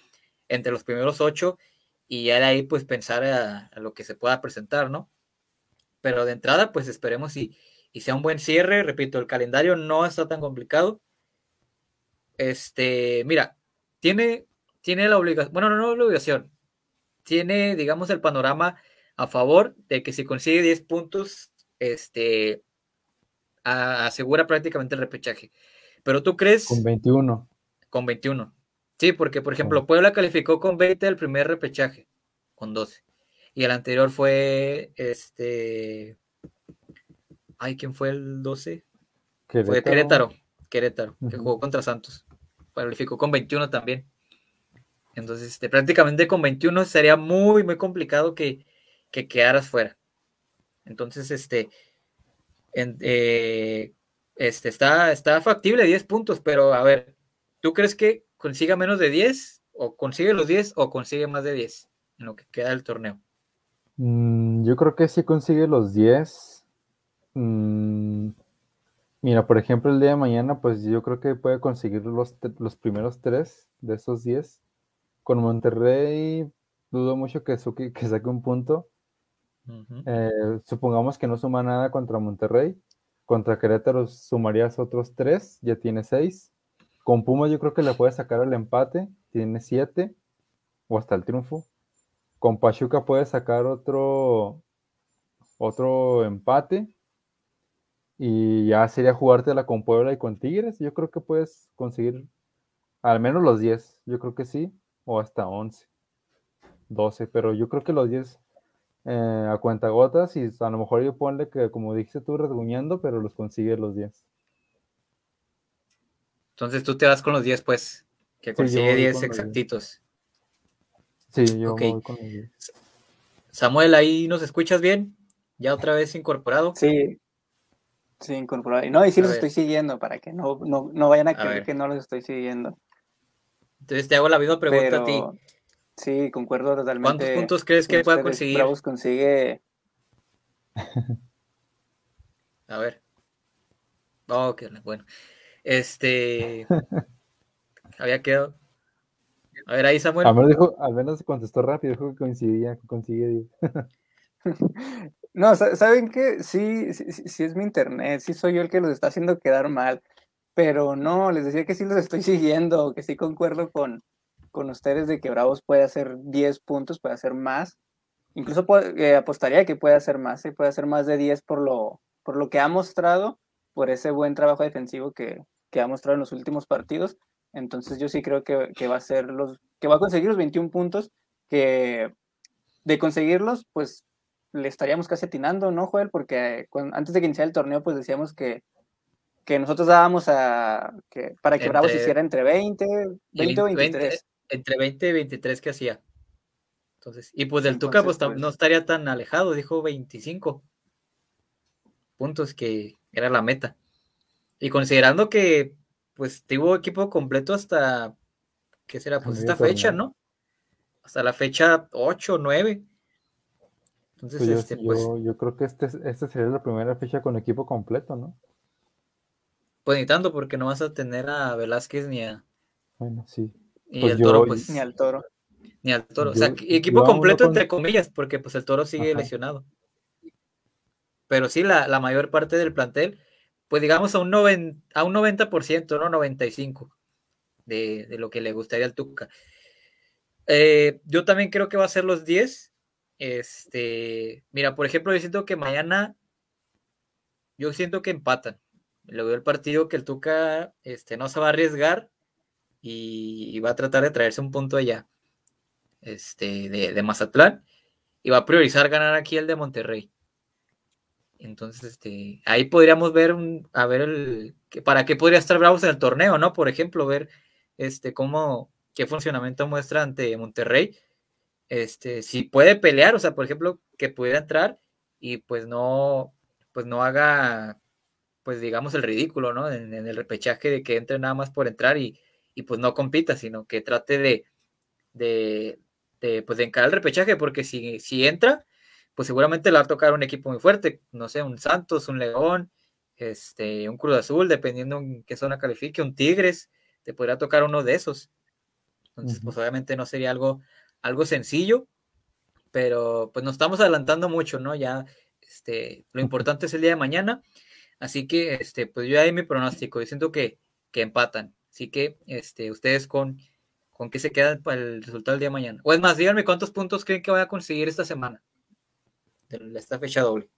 entre los primeros ocho y ya de ahí pues pensar a, lo que se pueda presentar, ¿no? Pero de entrada pues esperemos y, y, sea un buen cierre, repito, el calendario no está tan complicado. Este, mira, tiene, tiene la obligación, bueno, no, no la obligación, tiene, digamos, el panorama a favor de que si consigue 10 puntos, este, asegura prácticamente el repechaje. Pero tú crees... Con 21. Con 21. Sí, porque por ejemplo, Puebla calificó con 20 el primer repechaje, con 12. Y el anterior fue este... Ay, ¿quién fue el 12? Fue Querétaro. Querétaro, que jugó contra Santos. Calificó con 21 también. Entonces, este, prácticamente con 21 sería muy, muy complicado que, que quedaras fuera. Entonces, este, eh, este, está, está factible 10 puntos, pero a ver, ¿tú crees que consiga menos de 10? ¿O consigue los 10 o consigue más de 10 en lo que queda del torneo? Mm, yo creo que sí consigue los 10. Mm, mira, por ejemplo, el día de mañana, pues yo creo que puede conseguir los, los primeros 3 de esos 10. Con Monterrey, dudo mucho que, que saque un punto. Eh, supongamos que no suma nada contra Monterrey. Contra Querétaro sumarías otros tres, ya tiene seis. Con Puma yo creo que le puede sacar el empate, tiene siete, o hasta el triunfo. Con Pachuca puede sacar otro, otro empate. Y ya sería jugártela con Puebla y con Tigres. Yo creo que puedes conseguir al menos los 10. Yo creo que sí. O hasta 11. 12. Pero yo creo que los 10 eh, a cuentagotas y a lo mejor yo ponle que, como dijiste tú, resguñando, pero los consigue los 10. Entonces tú te vas con los 10, pues, que consigue 10 exactitos. Sí, yo voy con los 10. Samuel, ¿ahí nos escuchas bien? ¿Ya otra vez incorporado? Sí, sí, incorporado. Y no, y sí los estoy siguiendo para que no, no, no vayan a, creer que no los estoy siguiendo. Entonces te hago la misma pregunta a ti. Sí, concuerdo totalmente. ¿Cuántos puntos crees que pueda conseguir? Bravos consigue. [LAUGHS] A ver. Oh, qué bueno. Este. [LAUGHS] había quedado. A ver, ahí Samuel. Al menos, dijo, al menos contestó rápido, dijo que coincidía, que consigue. [LAUGHS] no, ¿saben qué? Sí, sí, sí, es mi internet, sí soy yo el que los está haciendo quedar mal, pero no, les decía que sí los estoy [LAUGHS] siguiendo, que sí concuerdo con, con ustedes de que Bravos puede hacer 10 puntos, puede hacer más. Incluso eh, apostaría que puede hacer más, ¿eh? puede hacer más de 10 por lo, por lo que ha mostrado, por ese buen trabajo defensivo que, que ha mostrado en los últimos partidos. Entonces yo sí creo que, que, va a ser los, que va a conseguir los 21 puntos, que de conseguirlos, pues le estaríamos casi atinando, ¿no, Joel? Porque antes de que iniciara el torneo, pues decíamos que, que nosotros dábamos a, que, para que Bravos hiciera entre 20, 20 o 23 entre 20 y 23 que hacía. Entonces, y pues del Tuca pues, pues, no estaría tan alejado, dijo 25 puntos que era la meta. Y considerando que pues tuvo equipo completo hasta, ¿qué será? Pues esta fecha, ¿no? Hasta la fecha 8, 9. Entonces, pues yo, este, pues, yo, creo que este, esta sería la primera fecha con equipo completo, ¿no? Pues ni tanto, porque no vas a tener a Velázquez ni a. Bueno, sí. Y pues el toro, pues. Ni al toro. Ni al toro. o sea, equipo completo, entre comillas, porque pues el toro sigue lesionado. Pero sí, la, la, mayor parte del plantel, pues digamos a un, a un 90%, ¿no? 95% de, de lo que le gustaría al Tuca. Eh, yo también creo que va a ser los 10. Este, mira, por ejemplo, yo siento que mañana, yo siento que empatan. Lo veo el partido que el Tuca este, no se va a arriesgar y, va a tratar de traerse un punto allá este, de, Mazatlán y va a priorizar ganar aquí el de Monterrey. Entonces, este, ahí podríamos ver un, a ver el, para qué podría estar Bravos en el torneo, ¿no? Por ejemplo, ver este cómo, qué funcionamiento muestra ante Monterrey. Este, si puede pelear, o sea, por ejemplo, que pudiera entrar y pues no, pues no haga, pues digamos, el ridículo, ¿no? En, en el repechaje de que entre nada más por entrar y, y pues no compita, sino que trate de, de, de, pues de encarar el repechaje, porque si, si entra, pues seguramente le va a tocar un equipo muy fuerte, no sé, un Santos, un León, este, un Cruz Azul, dependiendo en qué zona califique, un Tigres, te podría tocar uno de esos. Entonces, pues obviamente no sería algo, algo sencillo, pero pues nos estamos adelantando mucho, ¿no? Ya, este, lo importante es el día de mañana, así que, este, pues yo ahí mi pronóstico, yo siento que, que empatan. Así que este, ustedes con, con qué se quedan para el resultado del día de mañana. O es más, díganme cuántos puntos creen que voy a conseguir esta semana. De esta fecha doble.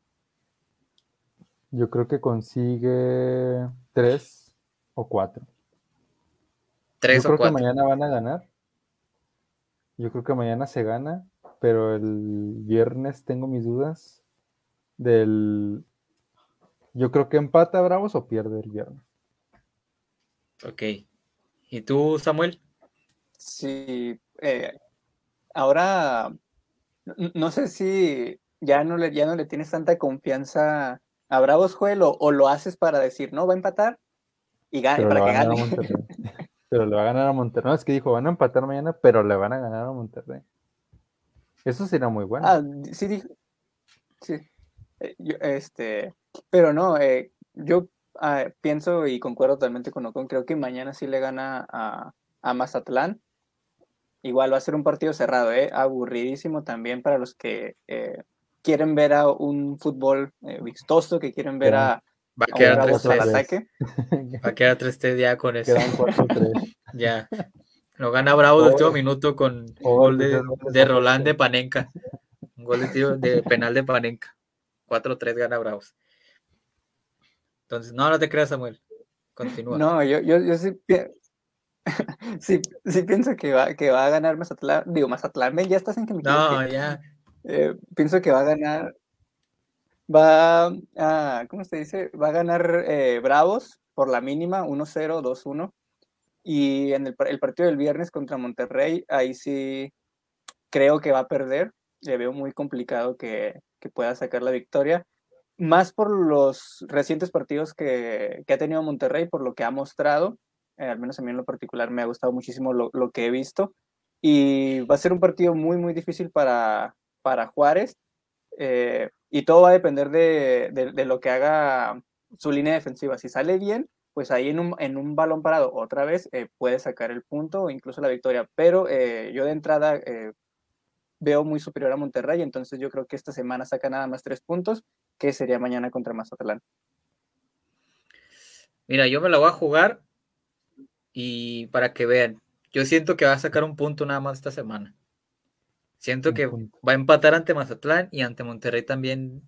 Yo creo que consigue tres o cuatro. Tres Yo creo que mañana van a ganar. Yo creo que mañana se gana, pero el viernes tengo mis dudas del. Yo creo que empata Bravos o pierde el viernes. Ok. ¿Y tú, Samuel? Sí, eh, ahora no sé si ya no, le, ya no le tienes tanta confianza a Bravos, Joel, o, lo haces para decir, no, va a empatar y gane, para que gane. [LAUGHS] pero le va a ganar a Monterrey. No, es que dijo, van a empatar mañana, pero le van a ganar a Monterrey. Eso será muy bueno. Ah, sí, dijo. Sí. Eh, este, pero no, eh, yo Ah, pienso y concuerdo totalmente con Ocon. Creo que mañana sí le gana a, a, Mazatlán. Igual va a ser un partido cerrado, ¿eh? aburridísimo también para los que eh, quieren ver a un fútbol eh, vistoso, que quieren ver a, va a, quedar. Va a quedar [LAUGHS] 3 ya con eso. [LAUGHS] ya. Lo gana Bravo el último minuto con un gol de, de Roland de Panenka. Un gol de, de [LAUGHS] penal de Panenka. 4-3 gana Bravos. Entonces, no, no te creas, Samuel. Continúa. No, yo, yo, yo sí, sí, sí, pienso que va, que va a ganar Mazatlán. Digo, Mazatlán, ya estás en que me No, ya. Eh, pienso que va a ganar. Va a, ¿cómo se dice? Va a ganar eh, Bravos por la mínima, 1-0, 2-1. Y en el, el, partido del viernes contra Monterrey, ahí sí creo que va a perder. Le veo muy complicado que, que pueda sacar la victoria más por los recientes partidos que, ha tenido Monterrey, por lo que ha mostrado, eh, al menos a mí en lo particular me ha gustado muchísimo lo, que he visto, y va a ser un partido muy, muy difícil para, para Juárez. Eh, y todo va a depender de, de, lo que haga su línea defensiva. Si sale bien, pues ahí en un, en un balón parado otra vez eh, puede sacar el punto o incluso la victoria. Pero eh, yo de entrada veo muy superior a Monterrey, entonces yo creo que esta semana saca nada más tres puntos, que sería mañana contra Mazatlán. Mira, yo me la voy a jugar y para que vean, yo siento que va a sacar un punto nada más esta semana. Siento que va a empatar ante Mazatlán y ante Monterrey también.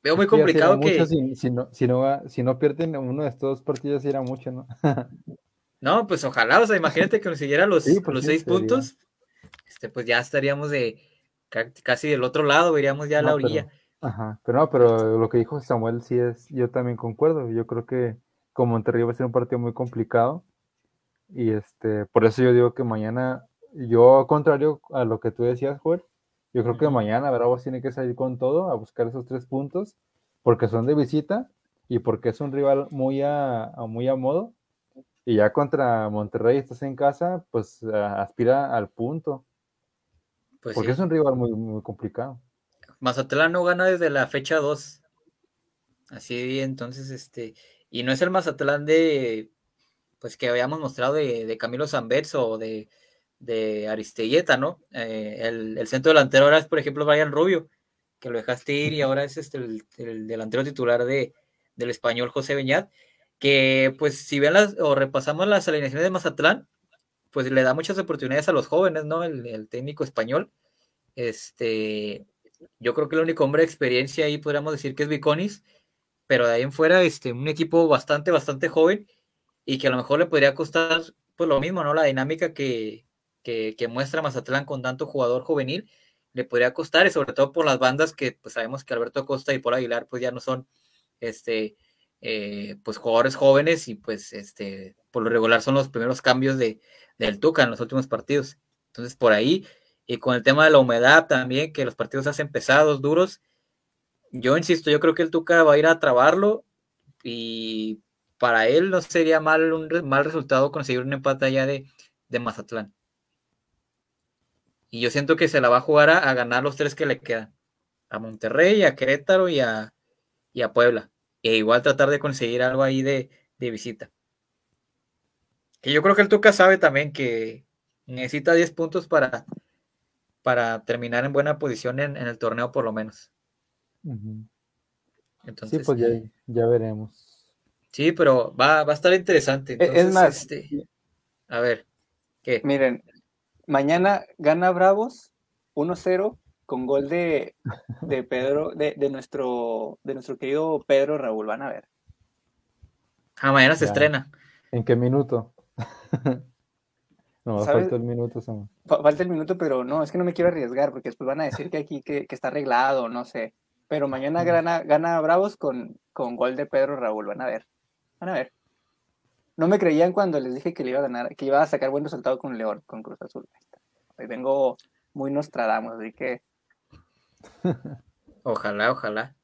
Veo muy complicado que. Si, no, si, no, si no pierden uno de estos dos partidos, irá mucho, ¿no? [LAUGHS] no, pues ojalá, o sea, imagínate que consiguiera los, pues los seis puntos. Este, pues ya estaríamos de casi del otro lado, veríamos ya la orilla. ajá, pero no, pero lo que dijo Samuel sí es, yo también concuerdo. Yo creo que con Monterrey va a ser un partido muy complicado. Y este, por eso yo digo que mañana yo, contrario a lo que tú decías, Joel, yo creo que mañana Bravos tiene que salir con todo a buscar esos tres puntos, porque son de visita y porque es un rival muy a, muy a modo. Y ya contra Monterrey estás en casa, pues aspira al punto. Pues porque es un rival muy, muy complicado. Mazatlán no gana desde la fecha 2. Así, entonces, este, y no es el Mazatlán de, pues que habíamos mostrado de, de Camilo Zambetz o de de Aristelleta, ¿no? Eh, el, centro delantero ahora es, por ejemplo, Brian Rubio, que lo dejaste ir y ahora es este, el, delantero titular de, del español José Beñat, que pues si ven las, o repasamos las alineaciones de Mazatlán, pues le da muchas oportunidades a los jóvenes, ¿no? El, técnico español. Este, yo creo que el único hombre de experiencia ahí podríamos decir que es Viconis, pero de ahí en fuera, este, un equipo bastante, bastante joven y que a lo mejor le podría costar pues lo mismo, ¿no? La dinámica que, que, muestra Mazatlán con tanto jugador juvenil, le podría costar, y sobre todo por las bandas que pues sabemos que Alberto Costa y Paul Aguilar pues ya no son este eh, pues jugadores jóvenes y pues este por lo regular son los primeros cambios de, del Tuca en los últimos partidos. Entonces por ahí, y con el tema de la humedad también, que los partidos hacen pesados, duros, yo insisto, yo creo que el Tuca va a ir a trabarlo y para él no sería mal un mal resultado conseguir un empate allá de, de Mazatlán. Y yo siento que se la va a jugar a, ganar los tres que le quedan. A Monterrey, a Querétaro y a, a Puebla. E igual tratar de conseguir algo ahí de, visita. Que yo creo que el Tuca sabe también que necesita 10 puntos para, para terminar en buena posición en, el torneo por lo menos. Entonces, sí, pues ya, veremos. Sí, pero va, a estar interesante. E, es más, este, a ver, ¿qué? Miren, Mañana gana Bravos 1-0 con gol de, [LAUGHS] Pedro, de, nuestro, de nuestro querido Pedro Raúl. Van a ver. Ah, mañana se estrena. ¿En qué minuto? [LAUGHS] no, falta el minuto. Falta el minuto, pero no, es que no me quiero arriesgar porque después van a decir que aquí que, está arreglado, no sé. Pero mañana gana, gana Bravos con, con gol de Pedro Raúl. Van a ver. Van a ver. No me creían cuando les dije que iba a sacar buen resultado con León, con Cruz Azul. Hoy vengo muy Nostradamus, así que. [LAUGHS] Ojalá, ojalá.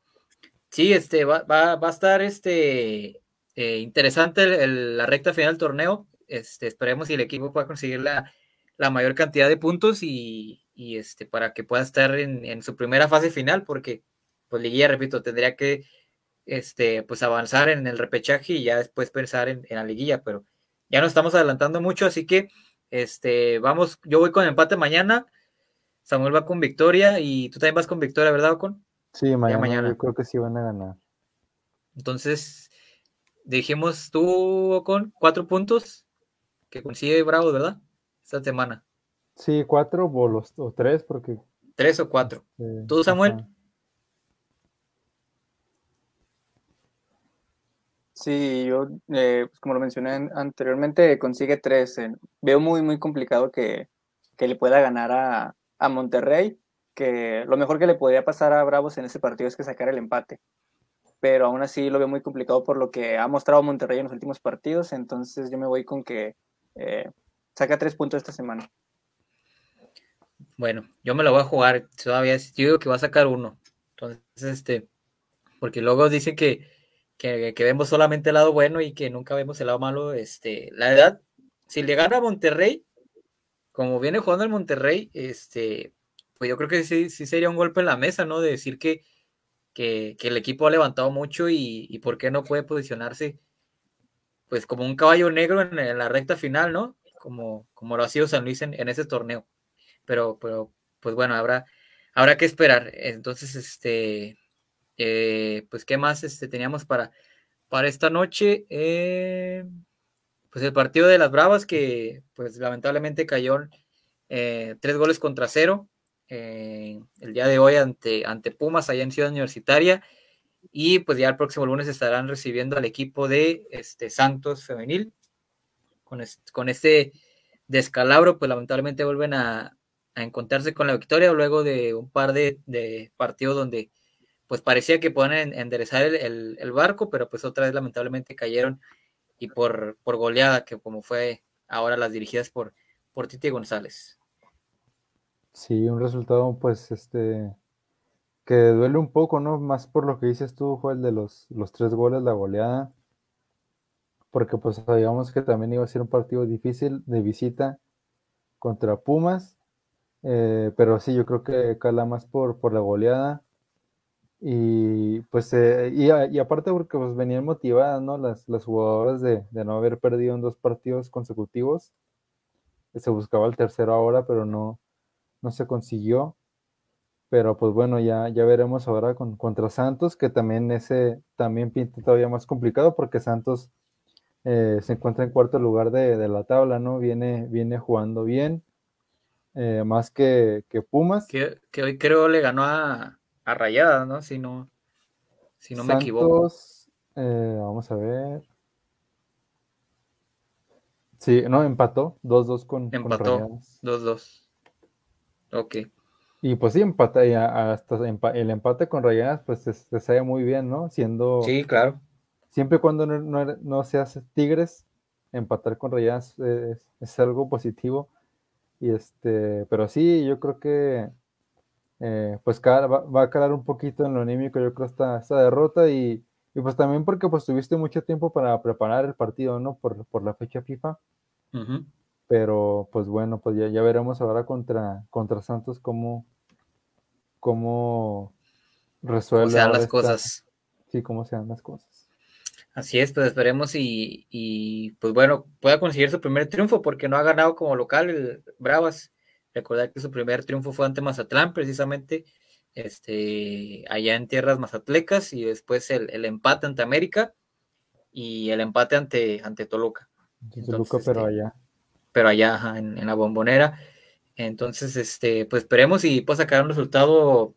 Sí, este va, a estar este eh, interesante la recta final del torneo. Este, esperemos si el equipo pueda conseguir la, mayor cantidad de puntos y, este, para que pueda estar en, en, su primera fase final, porque pues Liguilla, repito, tendría que este, pues avanzar en el repechaje y ya después pensar en, la liguilla, pero ya nos estamos adelantando mucho, así que este, vamos, yo voy con empate mañana, Samuel va con victoria y tú también vas con victoria, ¿verdad, Ocon? Sí, mañana, yo creo que sí van a ganar. Entonces, dijimos tú, Ocon, cuatro puntos que consigue Bravo, ¿verdad? Esta semana. Sí, cuatro o, los, o tres, porque... Tres o cuatro. Este, ¿Tú, Samuel? Sí, yo, eh, pues, como lo mencioné anteriormente, consigue tres. veo muy, muy complicado que, le pueda ganar a, a, Monterrey, que lo mejor que le podría pasar a Bravos en ese partido es que sacar el empate. Pero aún así lo veo muy complicado por lo que ha mostrado Monterrey en los últimos partidos, entonces yo me voy con que eh, saca tres puntos esta semana. Bueno, yo me lo voy a jugar todavía, yo digo que va a sacar uno. Entonces, este, porque luego dicen que que, vemos solamente el lado bueno y que nunca vemos el lado malo. Este, la verdad, si le gana a Monterrey, como viene jugando el Monterrey, este, pues yo creo que sí, sí sería un golpe en la mesa, ¿no? De decir que, que, el equipo ha levantado mucho y, y, por qué no puede posicionarse, pues como un caballo negro en, la recta final, ¿no? Como, como lo ha sido San Luis en, en ese torneo. Pero, pero, pues bueno, habrá, habrá que esperar. Entonces, este, eh, pues, ¿qué más este, teníamos para, para esta noche? Eh, pues el partido de las Bravas, que pues lamentablemente cayó eh, tres goles contra cero el día de hoy ante, ante Pumas allá en Ciudad Universitaria. Y pues ya el próximo lunes estarán recibiendo al equipo de este, Santos Femenil. Con, con este descalabro, pues lamentablemente vuelven a, encontrarse con la victoria luego de un par de partidos donde pues parecía que puedan enderezar el, barco, pero pues otra vez lamentablemente cayeron y por, por goleada, que como fue ahora las dirigidas por, por Titi González. Sí, un resultado pues este que duele un poco, ¿no? Más por lo que dices tú, fue el de los, los tres goles, la goleada, porque pues sabíamos que también iba a ser un partido difícil de visita contra Pumas, eh, pero sí, yo creo que cala más por, por la goleada. Y pues, eh, y, y, aparte porque pues venían motivadas, ¿no? Las, las jugadoras de, de, no haber perdido en dos partidos consecutivos. Se buscaba el tercero ahora, pero no, no se consiguió. Pero pues bueno, ya, ya veremos ahora con, contra Santos, que también ese también pinta todavía más complicado porque Santos eh, se encuentra en cuarto lugar de, de, la tabla, ¿no? Viene, viene jugando bien, eh, más que, que Pumas. Que, que, hoy creo le ganó a, a Rayada, ¿no? Si no, si no me equivoco. Eh, vamos a ver. Sí, no, empató 2-2 con, empató 2-2. Ok. Y pues sí, empata, y hasta el empate con Rayadas, pues se, sabe muy bien, ¿no? Siendo. Sí, claro. Siempre cuando no, no, no se hace Tigres, empatar con Rayadas es, es, algo positivo. Y este, pero sí, yo creo que eh, pues va, a calar un poquito en lo anímico, yo creo, esta, esta derrota y, y, pues también porque pues tuviste mucho tiempo para preparar el partido, ¿no? Por, por la fecha FIFA. Pero pues bueno, pues ya, ya, veremos ahora contra, contra Santos cómo, cómo resuelve. sean las cosas. Sí, cómo sean las cosas. Así es, pues esperemos y, y, pues bueno, pueda conseguir su primer triunfo porque no ha ganado como local el Bravas. Recordar que su primer triunfo fue ante Mazatlán, precisamente, este, allá en tierras mazatlecas, y después el, empate ante América y el empate ante, ante Toluca. Toluca, pero este, allá. Pero allá, en, la bombonera. Entonces, este, pues esperemos y pueda sacar un resultado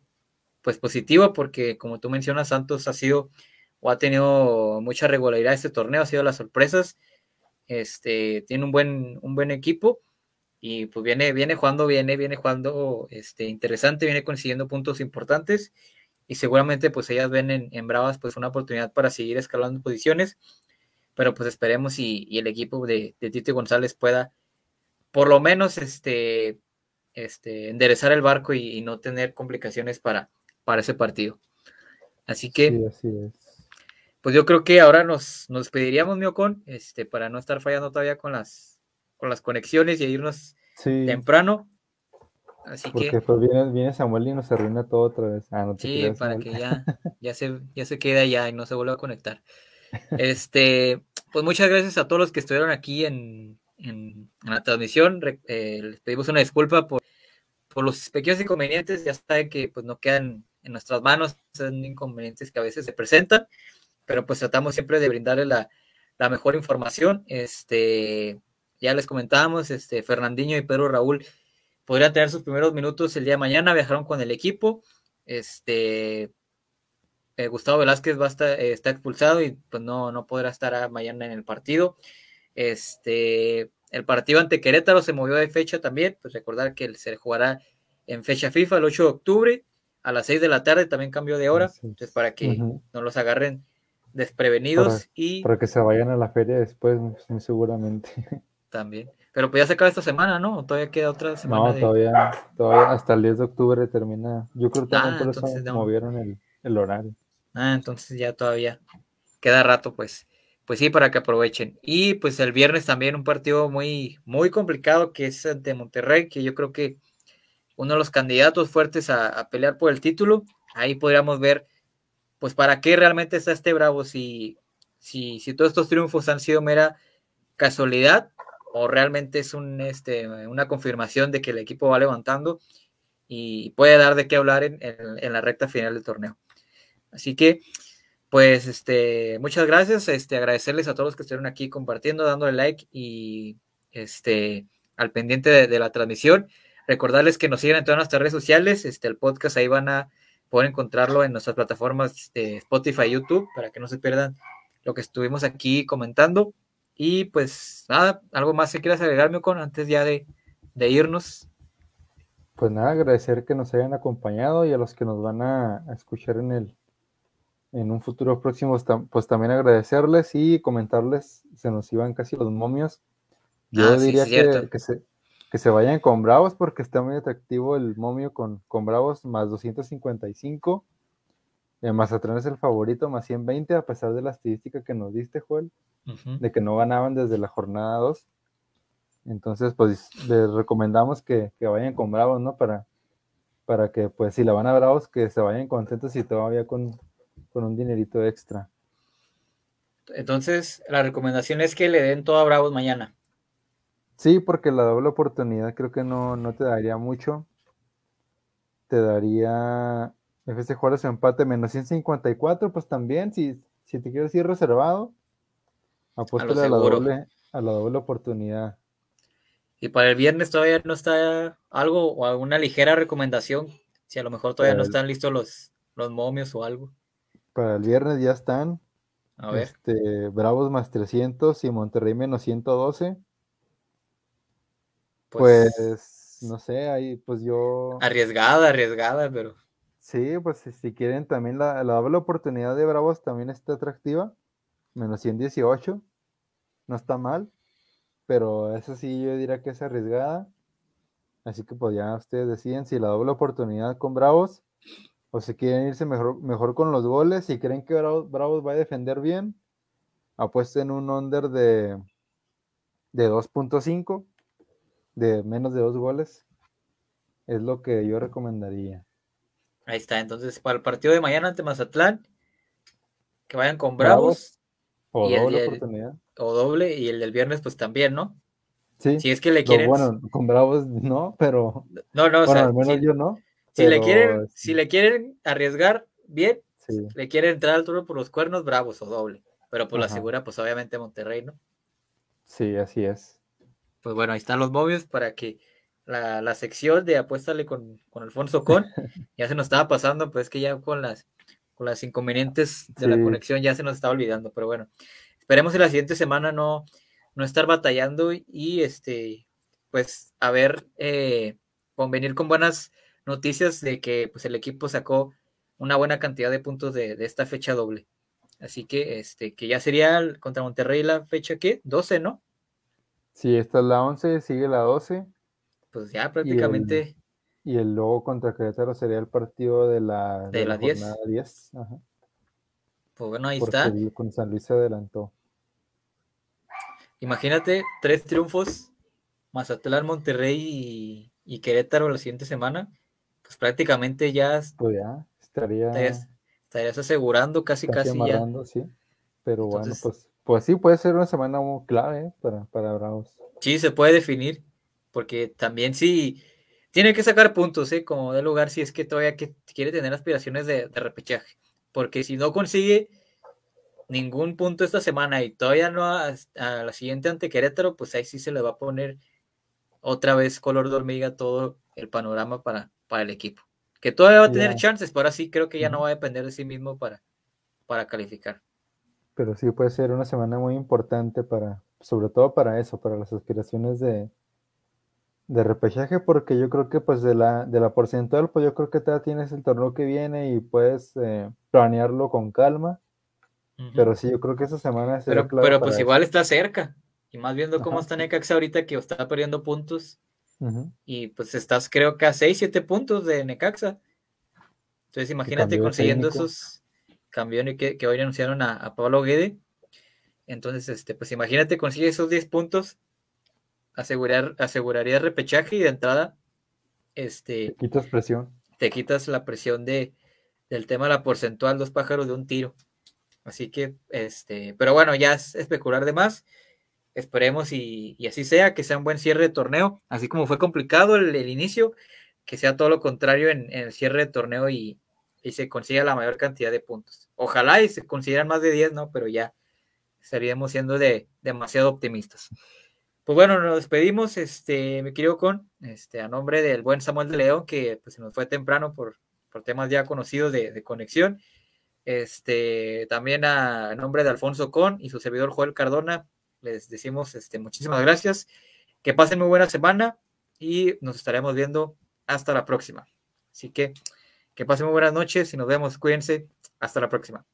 pues positivo, porque como tú mencionas, Santos ha sido o ha tenido mucha regularidad este torneo, ha sido las sorpresas. Este, tiene un buen, un buen equipo y pues viene, viene jugando, viene, viene jugando este, interesante, viene consiguiendo puntos importantes y seguramente pues ellas ven en, Bravas pues una oportunidad para seguir escalando posiciones, pero pues esperemos y, el equipo de, de Tito González pueda por lo menos este, este, enderezar el barco y, no tener complicaciones para, para ese partido. Así que, pues yo creo que ahora nos, nos pediríamos, Miocon, este, para no estar fallando todavía con las con las conexiones y a irnos temprano. Así Porque que. Pues viene, viene, Samuel y nos arruina todo otra vez. Ah, sí, para que ya, ya, se, ya se quede allá y no se vuelva a conectar. Este, pues muchas gracias a todos los que estuvieron aquí en, en, la transmisión. Eh, les pedimos una disculpa por, por los pequeños inconvenientes. Ya saben que pues no quedan en nuestras manos, son inconvenientes que a veces se presentan, pero pues tratamos siempre de brindarle la, la mejor información. Este, ya les comentábamos, este, Fernandinho y Pedro Raúl podrían tener sus primeros minutos el día de mañana, viajaron con el equipo. Este, eh, Gustavo Velázquez va a estar, eh, está expulsado y pues no, no podrá estar mañana en el partido. Este, el partido ante Querétaro se movió de fecha también, pues recordar que se jugará en fecha FIFA el 8 de octubre a las 6 de la tarde, también cambió de hora, entonces para que no los agarren desprevenidos y... Para que se vayan a la feria después, seguramente. [LAUGHS] También. Pero pues ya se acaba esta semana, ¿no? todavía queda otra semana? No, todavía, todavía hasta el 10 de octubre termina. Yo creo que también ah, por eso movieron el, horario. Ah, entonces ya todavía queda rato, pues. pues sí, para que aprovechen. Y pues el viernes también un partido muy, muy complicado que es ante Monterrey, que yo creo que uno de los candidatos fuertes a, pelear por el título. Ahí podríamos ver, pues, para qué realmente está este Bravo, si, si, si todos estos triunfos han sido mera casualidad o realmente es un, este, una confirmación de que el equipo va levantando y puede dar de qué hablar en, en la recta final del torneo. Así que, pues, este, muchas gracias. Este, agradecerles a todos los que estuvieron aquí compartiendo, dándole like y este, al pendiente de, la transmisión. Recordarles que nos sigan en todas nuestras redes sociales. Este, el podcast ahí van a poder encontrarlo en nuestras plataformas de Spotify, YouTube, para que no se pierdan lo que estuvimos aquí comentando. Y pues nada, algo más que quieras agregarme con antes ya de, de irnos. Pues nada, agradecer que nos hayan acompañado y a los que nos van a escuchar en el, en un futuro próximo, pues también agradecerles y comentarles, se nos iban casi los momios. Yo ah, diría que, que, se, que se vayan con Bravos porque está muy atractivo el momio con, con Bravos más 255. Eh, Mazatlán es el favorito más 120 a pesar de la estadística que nos diste, Joel, de que no ganaban desde la jornada 2. Entonces, pues les recomendamos que, que vayan con Bravos, ¿no? Para, para que, pues, si la van a Bravos, que se vayan contentos y todavía con, con un dinerito extra. Entonces, la recomendación es que le den todo a Bravos mañana. Sí, porque la doble oportunidad creo que no, te daría mucho. Te daría FC Juárez empate menos 154, pues también, si, si te quieres ir reservado, apuéstale a, la doble, a la doble oportunidad. Y para el viernes todavía no está algo o alguna ligera recomendación, si a lo mejor todavía no están listos los, los momios o algo. Para el viernes ya están. A ver. Este, Bravos más 300 y Monterrey menos 112. Pues, pues, no sé, ahí pues yo... Arriesgada, arriesgada, pero... Sí, pues si quieren también la, la doble oportunidad de Bravos también está atractiva. Menos 118. No está mal. Pero eso sí yo diría que es arriesgada. Así que pues ya ustedes deciden si la doble oportunidad con Bravos o si quieren irse mejor, mejor con los goles, si creen que Bravos, va a defender bien, apuesten un under de, de 2.5, de menos de dos goles. Es lo que yo recomendaría. Ahí está, entonces para el partido de mañana ante Mazatlán, que vayan con Bravos. O doble oportunidad. O doble, y el del viernes pues también, ¿no? Sí. Si es que le quieren... bueno, con Bravos no, pero... No, no, bueno, al menos yo no. Si, le quieren, si le quieren arriesgar, bien. Le quieren entrar al turno por los cuernos, bravos o doble. Pero por la segura, pues obviamente Monterrey, ¿no? Sí, así es. Pues bueno, ahí están los móviles para que la, sección de apuéstale con, con Alfonso Con, [LAUGHS] ya se nos estaba pasando, pues que ya con las, con las inconvenientes de la conexión ya se nos estaba olvidando. Pero bueno, esperemos en la siguiente semana no, no estar batallando y este, pues a ver, eh, convenir con buenas noticias de que pues, el equipo sacó una buena cantidad de puntos de, esta fecha doble. Así que, este, que ya sería contra Monterrey la fecha que 12, ¿no? Sí, esta es la 11, sigue la 12. Pues ya prácticamente. Y el, luego contra Querétaro sería el partido de la, de, la 10. Pues bueno, ahí está. con San Luis se adelantó. Imagínate, tres triunfos, Mazatlán, Monterrey y, y Querétaro la siguiente semana pues prácticamente ya, pues ya estaría, estarías, asegurando casi casi, ya. Sí. Pero bueno, pues, pues sí, puede ser una semana muy clave ¿eh? para, para Bravos. Sí, se puede definir, porque también sí tiene que sacar puntos, ¿eh? como de lugar si es que todavía que quiere tener aspiraciones de, repechaje, porque si no consigue ningún punto esta semana y todavía no a, a, la siguiente ante Querétaro, pues ahí sí se le va a poner otra vez color de hormiga todo el panorama para, para el equipo. Que todavía va a tener chances, pero ahora sí creo que ya no va a depender de sí mismo para, para calificar. Pero sí puede ser una semana muy importante para, sobre todo para eso, para las aspiraciones de, de repechaje, porque yo creo que pues de la, de la porcentual, pues yo creo que todavía tienes el torneo que viene y puedes eh, planearlo con calma. Pero sí, yo creo que esa semana es Pero, pero pues igual está cerca. Y más viendo cómo está Necaxa ahorita que está perdiendo puntos, y pues estás creo que a 6, 7 puntos de Necaxa. Entonces imagínate consiguiendo esos campeones que, que, hoy anunciaron a, Pablo Guede. Entonces, este, pues imagínate, consigue esos 10 puntos, asegurar, aseguraría repechaje y de entrada, este... Te quitas presión. Te quitas la presión de, del tema de la porcentual, dos pájaros de un tiro. Así que, este, pero bueno, ya es especular de más. Esperemos y, así sea, que sea un buen cierre de torneo, así como fue complicado el, inicio, que sea todo lo contrario en, el cierre de torneo y, y, se consiga la mayor cantidad de puntos. Ojalá y se consideran más de 10, ¿no? Pero ya estaríamos siendo de, demasiado optimistas. Pues bueno, nos despedimos, este, me quiero con, este, a nombre del buen Samuel de León, que pues se nos fue temprano por, por temas ya conocidos de conexión. Este, también a, nombre de Alfonso Con y su servidor Joel Cardona, les decimos este, muchísimas gracias. Que pasen muy buena semana y nos estaremos viendo hasta la próxima. Así que que pasen muy buenas noches y nos vemos. Cuídense. Hasta la próxima.